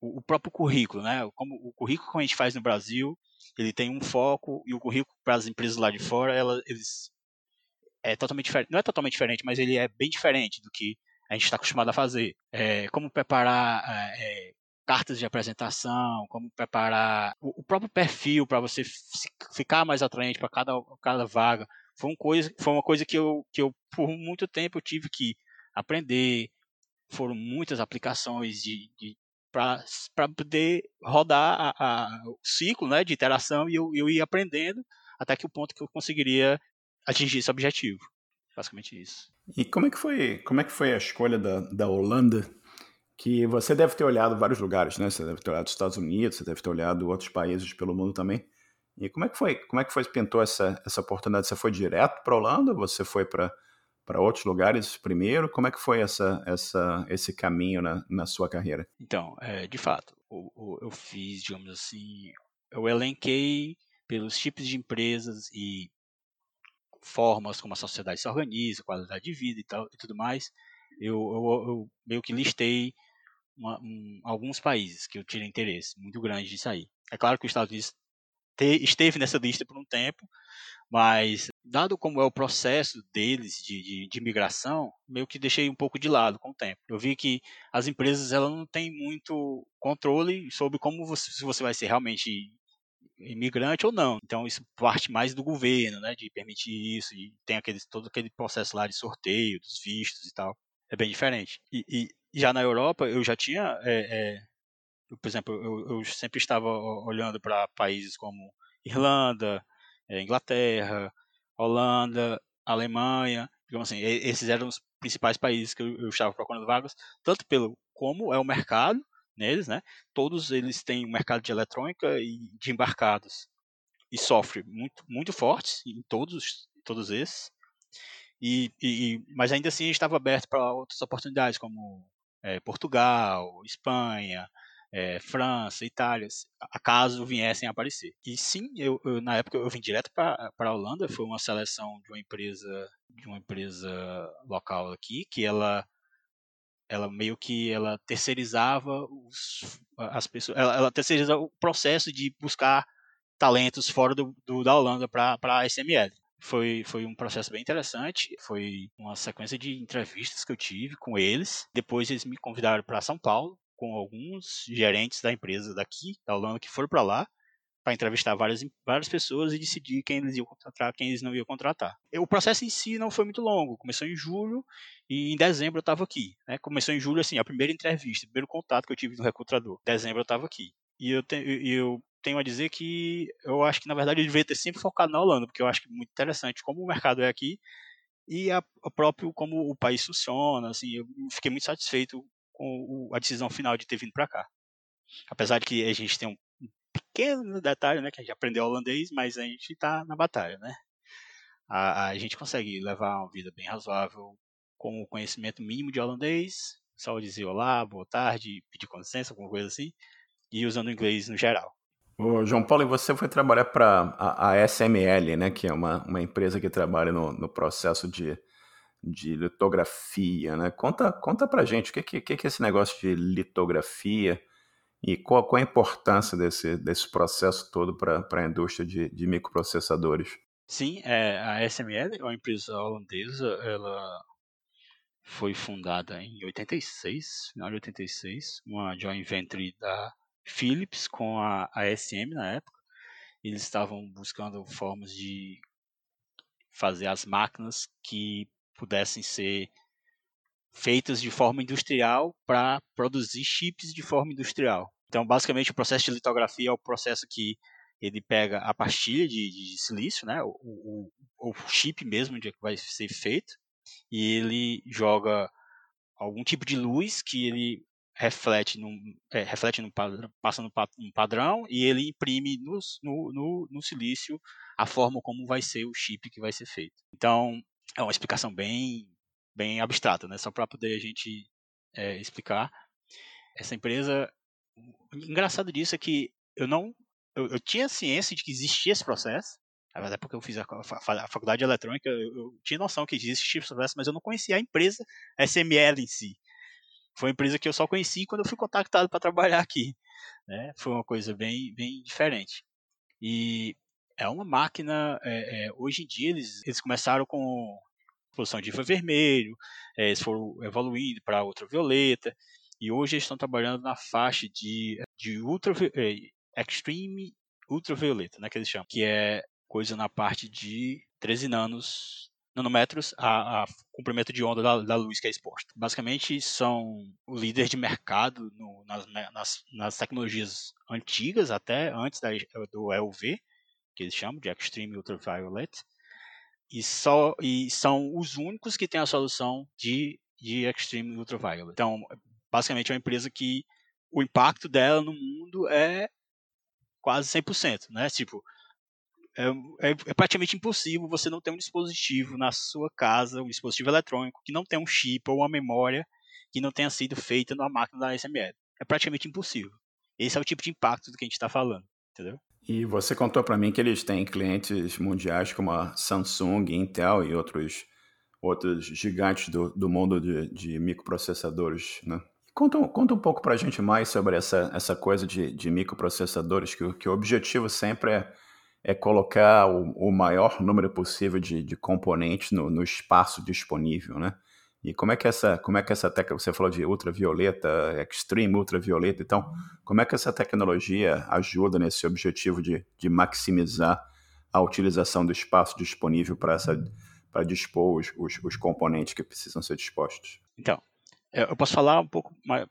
o, próprio currículo, né? Como o currículo que a gente faz no Brasil, ele tem um foco e o currículo para as empresas lá de fora, ela, eles é totalmente diferente. Não é totalmente diferente, mas ele é bem diferente do que a gente está acostumado a fazer. É, como preparar é, cartas de apresentação, como preparar o, o próprio perfil para você ficar mais atraente para cada, cada vaga. Foi uma coisa, foi uma coisa que, eu, que eu, por muito tempo, eu tive que aprender. Foram muitas aplicações de, de para poder rodar a, a, o ciclo né, de interação e eu, eu ia aprendendo até que o ponto que eu conseguiria atingir esse objetivo. Basicamente isso. E como é que foi, como é que foi a escolha da, da Holanda? Que você deve ter olhado vários lugares, né? Você deve ter olhado os Estados Unidos, você deve ter olhado outros países pelo mundo também. E como é que foi? Como é que foi pintou essa essa oportunidade? Você foi direto para a Holanda? Você foi para para outros lugares primeiro? Como é que foi essa, essa, esse caminho na, na sua carreira? Então, é, de fato, eu, eu, fiz, digamos assim, eu elenquei pelos tipos de empresas e formas como a sociedade se organiza, qualidade de vida e, tal, e tudo mais. Eu, eu, eu meio que listei uma, um, alguns países que eu tirei interesse muito grande de sair. É claro que os Estados Unidos te, esteve nessa lista por um tempo, mas, dado como é o processo deles de, de, de migração, meio que deixei um pouco de lado com o tempo. Eu vi que as empresas ela não têm muito controle sobre como você, se você vai ser realmente imigrante ou não. Então isso parte mais do governo, né, de permitir isso e tem aquele todo aquele processo lá de sorteio dos vistos e tal. É bem diferente. E, e já na Europa eu já tinha, é, é, eu, por exemplo, eu, eu sempre estava olhando para países como Irlanda, é, Inglaterra, Holanda, Alemanha, digamos assim, esses eram os principais países que eu, eu estava procurando vagas, tanto pelo como é o mercado neles, né? Todos eles têm um mercado de eletrônica e de embarcados e sofre muito muito fortes em todos todos esses. E, e mas ainda assim estava aberto para outras oportunidades como é, Portugal, Espanha, é, França, Itália, acaso viessem a aparecer. E sim, eu, eu na época eu vim direto para a Holanda, foi uma seleção de uma empresa de uma empresa local aqui que ela ela meio que ela terceirizava os, as pessoas, ela, ela terceirizava o processo de buscar talentos fora do, do da Holanda para a SML. Foi, foi um processo bem interessante. Foi uma sequência de entrevistas que eu tive com eles. Depois eles me convidaram para São Paulo com alguns gerentes da empresa daqui, da Holanda, que foram para lá para entrevistar várias, várias pessoas e decidir quem eles iam contratar, quem eles não iam contratar. O processo em si não foi muito longo, começou em julho e em dezembro eu estava aqui. Né? Começou em julho, assim, a primeira entrevista, o primeiro contato que eu tive no recrutador. Em dezembro eu estava aqui. E eu, te, eu tenho a dizer que eu acho que, na verdade, eu devia ter sempre focado na Holanda, porque eu acho que é muito interessante como o mercado é aqui e a, a próprio como o país funciona. Assim, eu fiquei muito satisfeito com a decisão final de ter vindo para cá. Apesar de que a gente tem um pequeno detalhe, né, que a gente aprendeu holandês, mas a gente está na batalha, né? A, a, gente consegue levar uma vida bem razoável com o conhecimento mínimo de holandês, só dizer olá, boa tarde, pedir licença, alguma coisa assim, e usando inglês no geral. Ô, João Paulo, e você foi trabalhar para a, a, SML, né, que é uma, uma empresa que trabalha no, no processo de de litografia, né? Conta, conta pra gente o que, que, que é esse negócio de litografia e qual, qual a importância desse, desse processo todo para a indústria de, de microprocessadores. Sim, é, a SML é uma empresa holandesa, ela foi fundada em 86, final de 86, uma joint venture da Philips com a, a SM na época. Eles estavam buscando formas de fazer as máquinas que pudessem ser feitas de forma industrial para produzir chips de forma industrial. Então, basicamente, o processo de litografia é o processo que ele pega a pastilha de, de silício, né, o, o, o, chip mesmo que vai ser feito, e ele joga algum tipo de luz que ele reflete num, é, reflete num padrão, passa num padrão e ele imprime no, no, no, no silício a forma como vai ser o chip que vai ser feito. Então, é uma explicação bem, bem abstrata, né? Só para poder a gente é, explicar. Essa empresa, o engraçado disso é que eu não, eu, eu, tinha ciência de que existia esse processo, até porque eu fiz a, a, a faculdade de eletrônica, eu, eu, tinha noção que existia esse processo, mas eu não conhecia a empresa SML em si. Foi uma empresa que eu só conheci quando eu fui contactado para trabalhar aqui. Né? Foi uma coisa bem, bem diferente. E é uma máquina. É, é, hoje em dia eles, eles começaram com produção de infravermelho, é, eles foram evoluindo para ultravioleta, e hoje eles estão trabalhando na faixa de, de ultra, é, extreme ultravioleta, né, que eles chamam, que é coisa na parte de 13 nanos nanômetros a, a, comprimento de onda da, da, luz que é exposta. Basicamente, são o líder de mercado no, nas, nas, nas, tecnologias antigas, até antes da, do EUV, que eles chamam de Extreme Ultraviolet, e, só, e são os únicos que têm a solução de, de Extreme Ultraviolet. Então, basicamente, é uma empresa que o impacto dela no mundo é quase 100%, né? Tipo, é, é, é, praticamente impossível você não ter um dispositivo na sua casa, um dispositivo eletrônico que não tenha um chip ou uma memória que não tenha sido feita na máquina da SML. É praticamente impossível. Esse é o tipo de impacto do que a gente está falando, entendeu? E você contou para mim que eles têm clientes mundiais como a Samsung, Intel e outros, outros gigantes do, do mundo de, de microprocessadores, né? Conta, conta um pouco para a gente mais sobre essa, essa coisa de, de microprocessadores, que, que o objetivo sempre é é colocar o, o maior número possível de, de componentes no, no, espaço disponível, né? E como é que essa, como é que essa técnica, você falou de ultravioleta, extreme ultravioleta, então, como é que essa tecnologia ajuda nesse objetivo de, de maximizar a utilização do espaço disponível para essa para dispor os, os, os, componentes que precisam ser dispostos? Então, eu posso falar um pouco mais,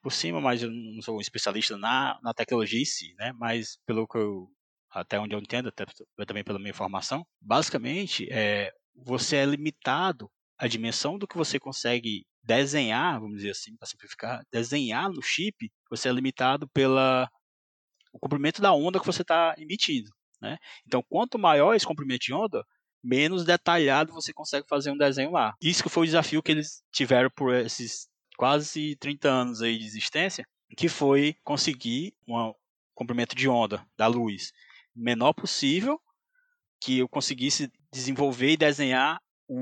por cima, mas eu não sou um especialista na, na tecnologia em si, né? Mas pelo que eu até onde eu entendo, até, também pela minha informação, basicamente é, você é limitado a dimensão do que você consegue desenhar, vamos dizer assim, para simplificar, desenhar no chip, você é limitado pela o comprimento da onda que você está emitindo, né? Então, quanto maior esse comprimento de onda, menos detalhado você consegue fazer um desenho lá. Isso que foi o desafio que eles tiveram por esses quase 30 anos aí de existência, que foi conseguir um comprimento de onda da luz menor possível, que eu conseguisse desenvolver e desenhar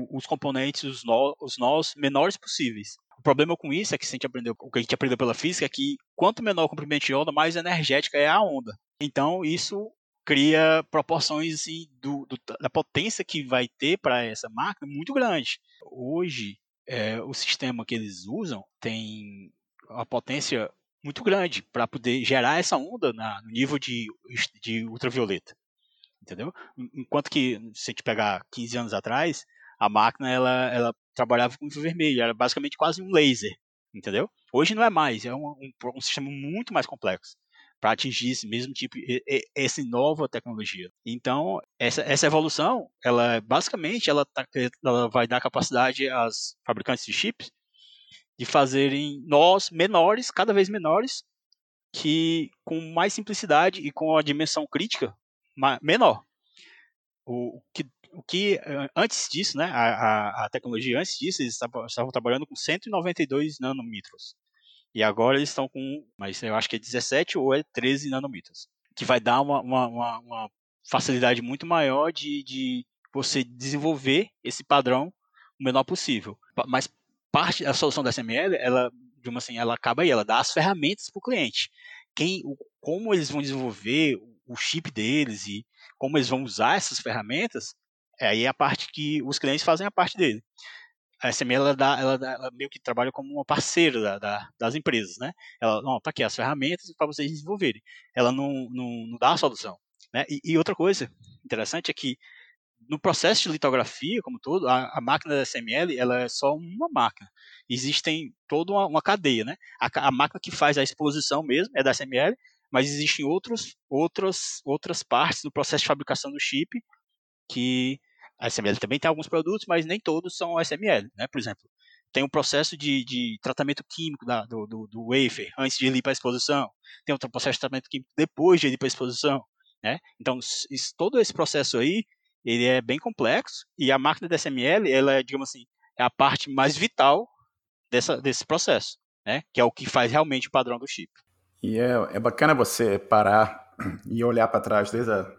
os componentes, os, os nós menores possíveis. O problema com isso é que a gente aprendeu, o que a gente aprendeu pela física é que quanto menor o comprimento de onda, mais energética é a onda. Então isso cria proporções assim, do, do, da potência que vai ter para essa máquina muito grande. Hoje, é, o sistema que eles usam tem a potência muito grande para poder gerar essa onda na, no nível de, de ultravioleta. Entendeu? Enquanto que, se a gente pegar 15 anos atrás, a máquina ela, ela trabalhava com infravermelho, era basicamente quase um laser. Entendeu? Hoje não é mais, é um, um, um sistema muito mais complexo para atingir esse mesmo tipo, essa nova tecnologia. Então, essa, essa evolução, ela basicamente ela, tá, ela vai dar capacidade às fabricantes de chips de fazerem nós menores, cada vez menores, que com mais simplicidade e com a dimensão crítica menor. O que, que antes disso, né, a, a, tecnologia antes disso, eles estavam, trabalhando com 192 nanômetros. E agora eles estão com, mas eu acho que é 17 ou é 13 nanômetros. Que vai dar uma, uma, uma, facilidade muito maior de, de você desenvolver esse padrão o menor possível. Mas parte da solução da SML, ela, assim, ela acaba aí, ela dá as ferramentas para o cliente. Quem, o, como eles vão desenvolver o chip deles e como eles vão usar essas ferramentas, é aí a parte que os clientes fazem a parte dele. A SML ela, dá, ela, ela meio que trabalha como uma parceira da, da, das empresas, né? Ela, não, tá aqui as ferramentas para vocês desenvolverem. Ela não, não, não dá a solução, né? E, e outra coisa interessante é que no processo de litografia, como todo, a, a, máquina da SML ela é só uma máquina. Existem toda uma, uma cadeia, né? A, a, máquina que faz a exposição mesmo é da SML, mas existem outros, outras, outras partes do processo de fabricação do chip que a SML também tem alguns produtos, mas nem todos são SML, né? Por exemplo, tem um processo de, de tratamento químico da, do, do, do, wafer antes de ir para a exposição, tem outro processo de tratamento químico depois de ir para a exposição, né? Então, isso, todo esse processo aí, ele é bem complexo e a máquina da SML, ela é, digamos assim, é a parte mais vital dessa, desse processo, né? Que é o que faz realmente o padrão do chip. E é, é bacana você parar e olhar para trás desde a,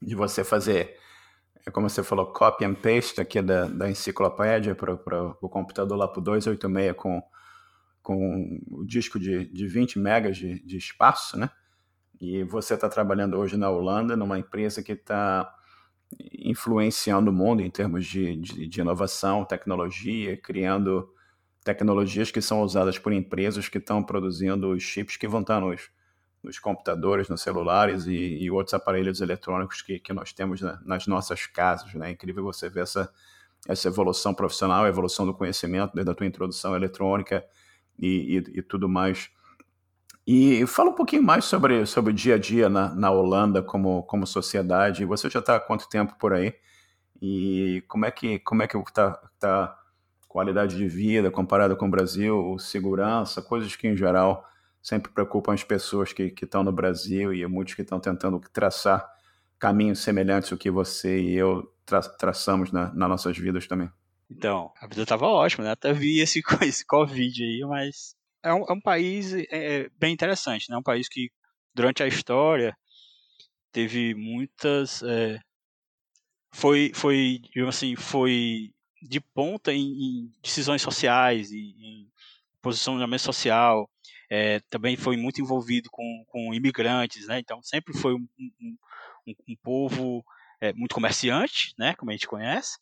de você fazer é como você falou, copy and paste aqui da, da enciclopédia para o computador lá para o 286 com, com o disco de, de 20 megas de, de espaço, né? E você está trabalhando hoje na Holanda, numa empresa que está influenciando o mundo em termos de, de, de, inovação, tecnologia, criando tecnologias que são usadas por empresas que estão produzindo os chips que vão estar nos, nos computadores, nos celulares e, e outros aparelhos eletrônicos que, que nós temos na, nas nossas casas. Né? É incrível você ver essa, essa evolução profissional, a evolução do conhecimento desde a tua introdução eletrônica e, e, e tudo mais. E fala um pouquinho mais sobre, sobre o dia a dia na, na Holanda como, como sociedade. Você já está há quanto tempo por aí? E como é que como é que está tá qualidade de vida comparada com o Brasil, segurança, coisas que em geral sempre preocupam as pessoas que estão no Brasil e muitos que estão tentando traçar caminhos semelhantes ao que você e eu tra traçamos na, nas nossas vidas também. Então, a vida estava ótima, né? Até vi esse, esse Covid aí, mas é um, é um país é, é, bem interessante, né? Um país que, durante a história, teve muitas... É, foi, foi, assim, foi de ponta em, em decisões sociais, e em posicionamento social, é, também foi muito envolvido com, com imigrantes, né? Então sempre foi um, um, um, povo é, muito comerciante, né? Como a gente conhece,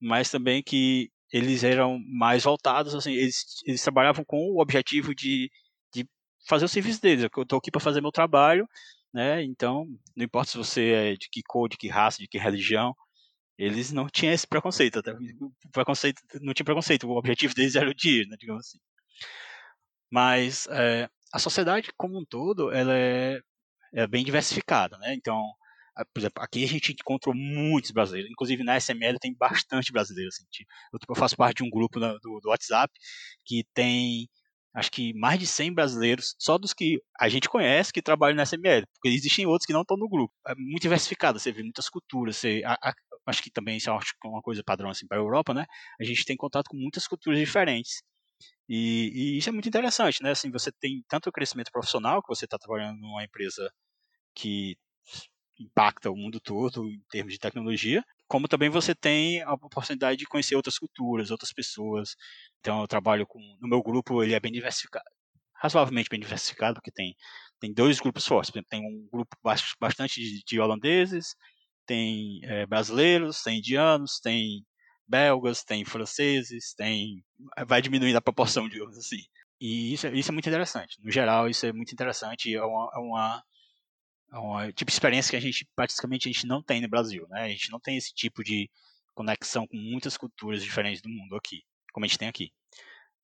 mas também que eles eram mais voltados, assim, eles, eles trabalhavam com o objetivo de, de fazer o serviço deles. Eu estou aqui para fazer meu trabalho, né? Então não importa se você é de que cor, de que raça, de que religião, eles não tinham esse preconceito, até preconceito não tinha preconceito, o objetivo deles era o dia, né, digamos assim. Mas é, a sociedade como um todo, ela é, é bem diversificada, né? Então, por exemplo, aqui a gente encontrou muitos brasileiros, inclusive na SML tem bastante brasileiros. Assim, eu faço parte de um grupo do, do WhatsApp que tem, acho que mais de 100 brasileiros, só dos que a gente conhece que trabalham na SML, porque existem outros que não estão no grupo. É muito diversificado, você vê muitas culturas, você, a, a, acho que também isso é uma coisa padrão assim para a Europa, né? A gente tem contato com muitas culturas diferentes. E, e, isso é muito interessante, né? Assim, você tem tanto o crescimento profissional, que você está trabalhando numa empresa que impacta o mundo todo em termos de tecnologia, como também você tem a oportunidade de conhecer outras culturas, outras pessoas. Então, eu trabalho com, no meu grupo, ele é bem diversificado, razoavelmente bem diversificado, porque tem tem dois grupos fortes. Tem um grupo bastante de, de holandeses, tem é, brasileiros, tem indianos, tem belgas, tem franceses, tem. Vai diminuindo a proporção, digamos assim. E isso, isso é muito interessante. No geral, isso é muito interessante. É uma, é uma, é uma tipo de experiência que a gente praticamente a gente não tem no Brasil, né? A gente não tem esse tipo de conexão com muitas culturas diferentes do mundo aqui, como a gente tem aqui.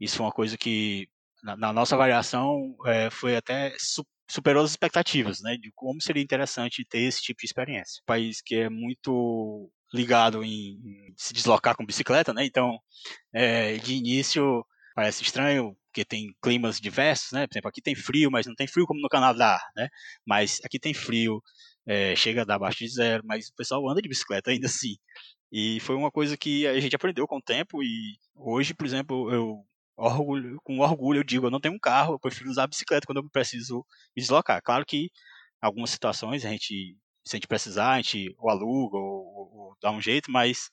Isso foi uma coisa que na, na nossa avaliação é, foi até su, superou as expectativas, né? De como seria interessante ter esse tipo de experiência. Um país que é muito ligado em, se deslocar com bicicleta, né? Então, é, de início parece estranho, porque tem climas diversos, né? Por exemplo, aqui tem frio, mas não tem frio como no Canadá, né? Mas aqui tem frio, é, chega a dar abaixo de zero, mas o pessoal anda de bicicleta ainda assim. E foi uma coisa que a gente aprendeu com o tempo e hoje, por exemplo, eu orgulho, com orgulho eu digo, eu não tenho um carro, eu prefiro usar a bicicleta quando eu preciso me deslocar. Claro que algumas situações a gente se a gente precisar, a gente ou aluga ou, ou, dá um jeito, mas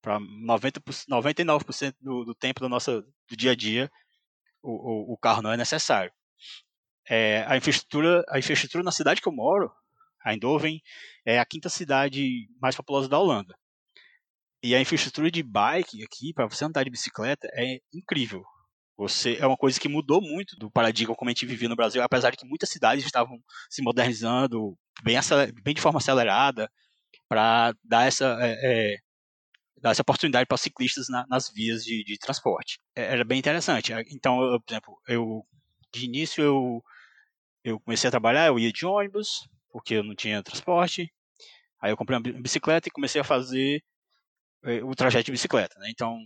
para 90, 99% do, do tempo do nosso do dia a dia, o, o, o carro não é necessário. É, a infraestrutura a infraestrutura na cidade que eu moro, a Eindhoven, é a quinta cidade mais populosa da Holanda. E a infraestrutura de bike aqui, para você andar de bicicleta, é incrível. Você é uma coisa que mudou muito do paradigma como a gente vivia no Brasil, apesar de que muitas cidades estavam se modernizando bem, bem de forma acelerada. Para dar essa é, é, dar essa oportunidade para ciclistas na, nas vias de, de transporte. É, era bem interessante. Então, eu, por exemplo, eu de início eu eu comecei a trabalhar, eu ia de ônibus porque eu não tinha transporte. Aí eu comprei uma bicicleta e comecei a fazer é, o trajeto de bicicleta, né? Então,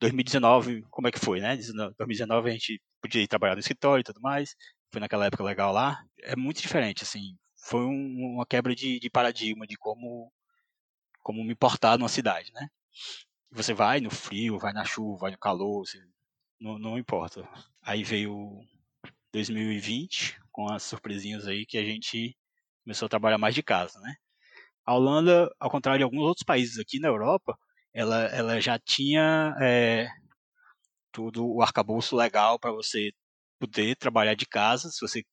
2019, como é que foi, né? 2019 a gente podia ir trabalhar no escritório e tudo mais. Foi naquela época legal lá. É muito diferente, assim. Foi um, uma quebra de, de, paradigma de como como me portar numa cidade, né? Você vai no frio, vai na chuva, vai no calor, você, não, não importa. Aí veio 2020 com as surpresinhas aí que a gente começou a trabalhar mais de casa, né? A Holanda, ao contrário de alguns outros países aqui na Europa, ela, ela já tinha é, tudo o arcabouço legal para você poder trabalhar de casa, se você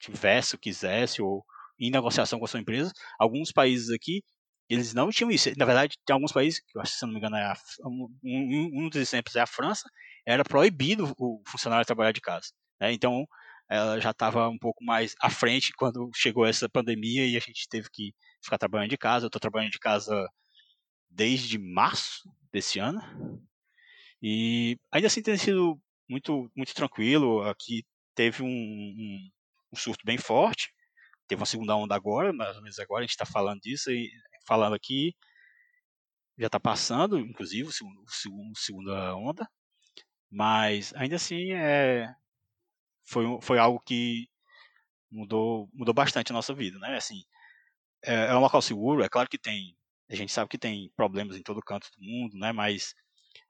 tivesse ou quisesse, ou em negociação com a sua empresa. Alguns países aqui, eles não tinham isso. Na verdade, tem alguns países, que eu acho se não me engano, é a, um, um, dos exemplos é a França, era proibido o funcionário trabalhar de casa. Né? Então, ela já estava um pouco mais à frente quando chegou essa pandemia e a gente teve que ficar trabalhando de casa. Eu estou trabalhando de casa desde março desse ano. E ainda assim tem sido muito, muito tranquilo. Aqui teve um, um, um surto bem forte. Teve uma segunda onda agora, mais ou menos agora, a gente está falando disso e falando aqui. Já está passando, inclusive, o segundo, segunda onda. Mas ainda assim é, foi, foi algo que mudou, mudou bastante a nossa vida, né? Assim, é, é um local seguro, é claro que tem a gente sabe que tem problemas em todo canto do mundo, né? Mas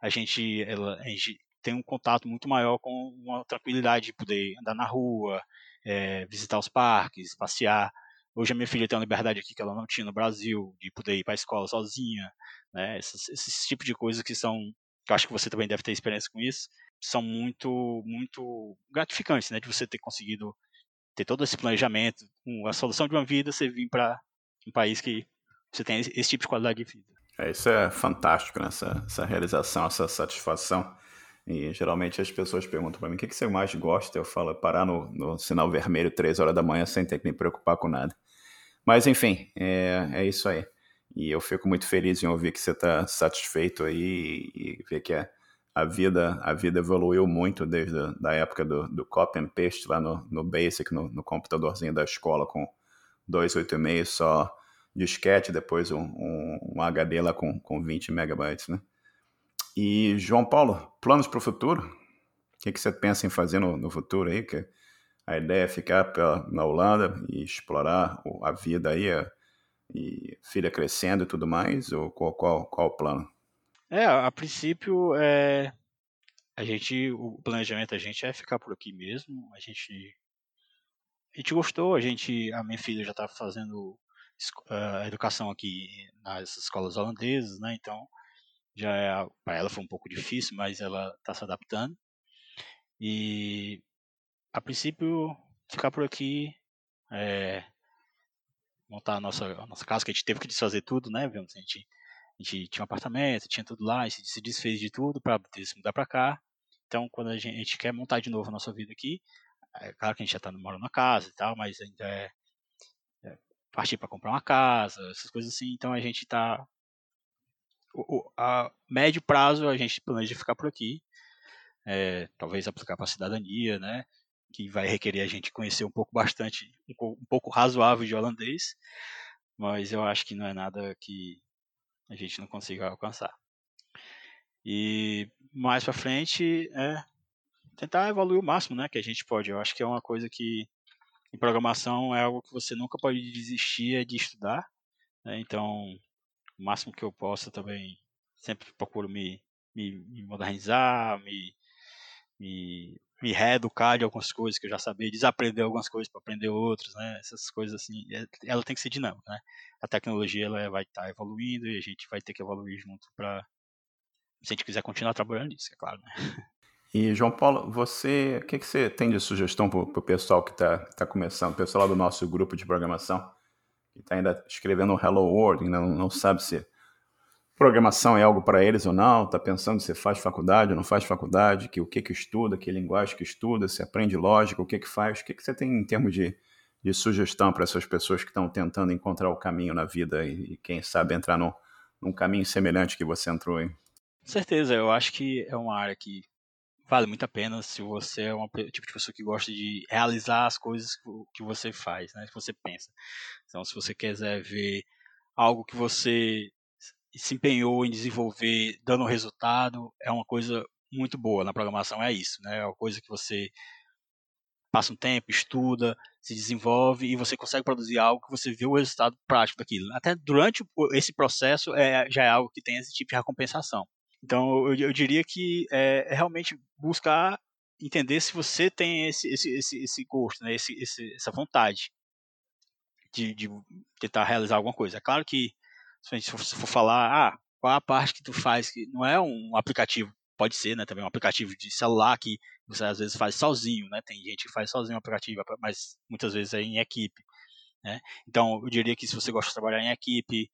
a gente, ela, a gente tem um contato muito maior com uma tranquilidade de poder andar na rua, é, visitar os parques, passear. Hoje a minha filha tem uma liberdade aqui que ela não tinha no Brasil, de poder ir para a escola sozinha, né? Esses, esses tipos de coisas que são, que eu acho que você também deve ter experiência com isso, são muito, muito gratificantes, né? De você ter conseguido ter todo esse planejamento, a solução de uma vida, você vir para um país que você tem esse tipo de qualidade de vida. É, isso é fantástico, né? essa, essa realização, essa satisfação. E geralmente as pessoas perguntam para mim o que, que você mais gosta. Eu falo parar no, no, sinal vermelho três horas da manhã sem ter que me preocupar com nada. Mas enfim, é, é isso aí. E eu fico muito feliz em ouvir que você está satisfeito aí e, ver que a, a, vida a vida evoluiu muito desde a da época do, do copy and paste lá no, no Basic, no, no computadorzinho da escola com 286 só disquete, depois um, um, um, HD lá com, com 20 megabytes, né? E, João Paulo, planos para o futuro? O que, que você pensa em fazer no, no futuro aí? Que a ideia é ficar pela, na Holanda e explorar a vida aí, a, e filha crescendo e tudo mais? Ou qual, qual, qual o plano? É, a princípio, é, a gente, o planejamento da gente é ficar por aqui mesmo. A gente, a gente gostou, a gente, a minha filha já está fazendo a educação aqui nas escolas holandesas, né? Então, já é, para ela foi um pouco difícil, mas ela está se adaptando. E a princípio ficar por aqui, é, montar a nossa, a nossa casa, que a gente teve que desfazer tudo, né? A gente, a gente tinha um apartamento, tinha tudo lá, a gente se desfez de tudo para se mudar para cá. Então, quando a gente, a gente, quer montar de novo a nossa vida aqui, é claro que a gente já está morando na casa e tal, mas ainda é, partir para comprar uma casa, essas coisas assim. Então a gente está a médio prazo a gente planeja ficar por aqui, é, talvez aplicar para cidadania, né? Que vai requerer a gente conhecer um pouco bastante, um, pouco razoável de holandês, mas eu acho que não é nada que a gente não consiga alcançar. E mais para frente é tentar evoluir o máximo, né? Que a gente pode. Eu acho que é uma coisa que em programação é algo que você nunca pode desistir é de estudar. Né? Então, o máximo que eu possa também, sempre procuro me, me, me modernizar, me, me, me reeducar de algumas coisas que eu já sabia, desaprender algumas coisas para aprender outras, né? Essas coisas assim, é, ela tem que ser dinâmica, né? A tecnologia ela vai estar tá evoluindo e a gente vai ter que evoluir junto para se a gente quiser continuar trabalhando nisso, é claro, né? E, João Paulo, você, o que, que você tem de sugestão para o pessoal que está tá começando, o pessoal lá do nosso grupo de programação, que está ainda escrevendo Hello World, não, não sabe se programação é algo para eles ou não, está pensando se faz faculdade ou não faz faculdade, que o que que estuda, que linguagem que estuda, se aprende lógica, o que que faz, o que que você tem em termos de, de sugestão para essas pessoas que estão tentando encontrar o caminho na vida e, e quem sabe entrar no, num caminho semelhante que você entrou em? Com certeza, eu acho que é uma área que vale muito a pena se você é um tipo de pessoa que gosta de realizar as coisas que você faz, né, que você pensa. Então, se você quiser ver algo que você se empenhou em desenvolver dando resultado, é uma coisa muito boa na programação, é isso, né? É uma coisa que você passa um tempo, estuda, se desenvolve e você consegue produzir algo que você vê o resultado prático daquilo. Até durante esse processo é, já é algo que tem esse tipo de recompensação. Então eu, eu diria que é, é, realmente buscar entender se você tem esse, esse, esse, esse gosto, né? esse, esse, essa vontade de, de tentar realizar alguma coisa. É claro que se a gente for, falar, ah, qual a parte que tu faz que não é um aplicativo pode ser, né, também um aplicativo de celular que você às vezes faz sozinho, né? Tem gente que faz sozinho o aplicativo, mas muitas vezes é em equipe, né? Então, eu diria que se você gosta de trabalhar em equipe,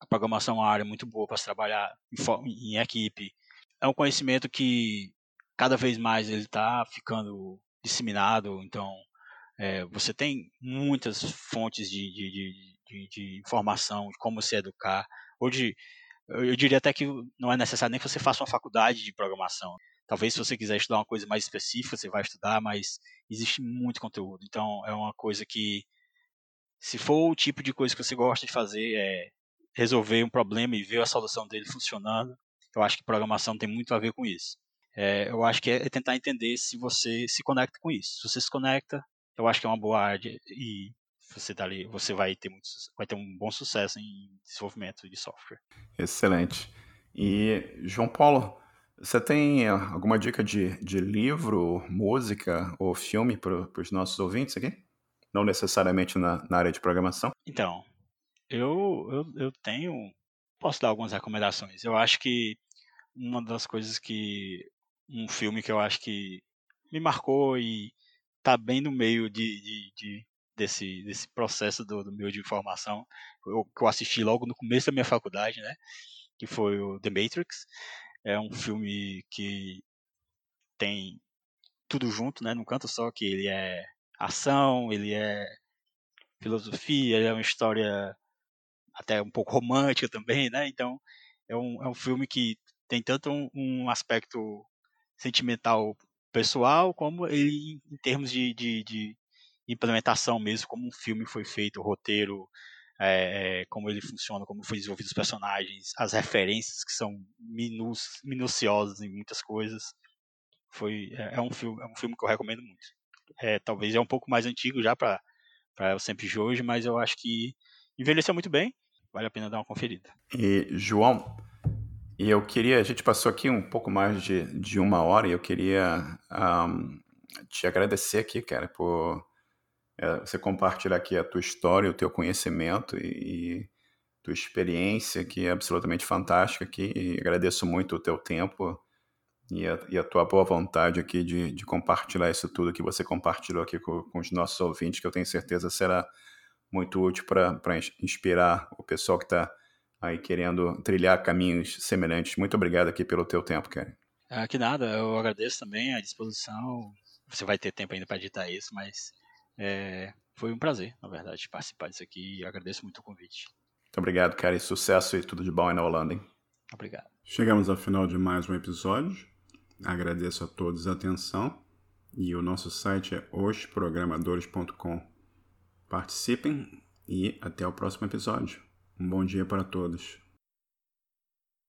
a programação é uma área muito boa para se trabalhar em, em equipe. É um conhecimento que cada vez mais ele está ficando disseminado, então é, você tem muitas fontes de, de, de, de, de informação de como se educar. Hoje eu, diria até que não é necessário nem que você faça uma faculdade de programação. Talvez se você quiser estudar uma coisa mais específica, você vai estudar, mas existe muito conteúdo. Então é uma coisa que, se for o tipo de coisa que você gosta de fazer, é resolver um problema e ver a solução dele funcionando, eu acho que programação tem muito a ver com isso. É, eu acho que é, é tentar entender se você se conecta com isso. Se você se conecta, eu acho que é uma boa área e você tá ali, você vai ter muito, vai ter um bom sucesso em desenvolvimento de software. Excelente. E João Paulo, você tem alguma dica de, de livro, música ou filme para os nossos ouvintes aqui? Não necessariamente na, na, área de programação? Então, eu, eu, eu tenho. Posso dar algumas recomendações. Eu acho que uma das coisas que. Um filme que eu acho que me marcou e tá bem no meio de, de, de desse, desse processo do, do meu de formação, eu, que eu assisti logo no começo da minha faculdade, né? Que foi o The Matrix. É um filme que tem tudo junto, né? Num canto só, que ele é ação, ele é filosofia, ele é uma história até um pouco romântica também, né? Então, é um, é um filme que tem tanto um, um aspecto sentimental pessoal, como ele em termos de, de, de, implementação mesmo, como um filme foi feito, o roteiro, é, como ele funciona, como foi desenvolvido os personagens, as referências que são minu minuciosas em muitas coisas. Foi, é, é, um filme, é um filme que eu recomendo muito. É, talvez é um pouco mais antigo já para o Sempre de hoje, mas eu acho que envelheceu muito bem. Vale a pena dar uma conferida. E, João, e eu queria, a gente passou aqui um pouco mais de, de uma hora e eu queria um, te agradecer aqui, cara, por é, você compartilhar aqui a tua história, o teu conhecimento e, e tua experiência, que é absolutamente fantástica aqui. E agradeço muito o teu tempo e a, e a tua boa vontade aqui de, de, compartilhar isso tudo que você compartilhou aqui com, com, os nossos ouvintes, que eu tenho certeza será muito útil para inspirar o pessoal que está aí querendo trilhar caminhos semelhantes. Muito obrigado aqui pelo teu tempo, Karen. Ah, que nada, eu agradeço também a disposição. Você vai ter tempo ainda para editar isso, mas é, foi um prazer, na verdade, participar disso aqui e agradeço muito o convite. Muito obrigado, cara, e sucesso e tudo de bom aí na Holanda, hein? Obrigado. Chegamos ao final de mais um episódio. Agradeço a todos a atenção e o nosso site é hosprogramadores.com. Participem e até o próximo episódio. Um bom dia para todos.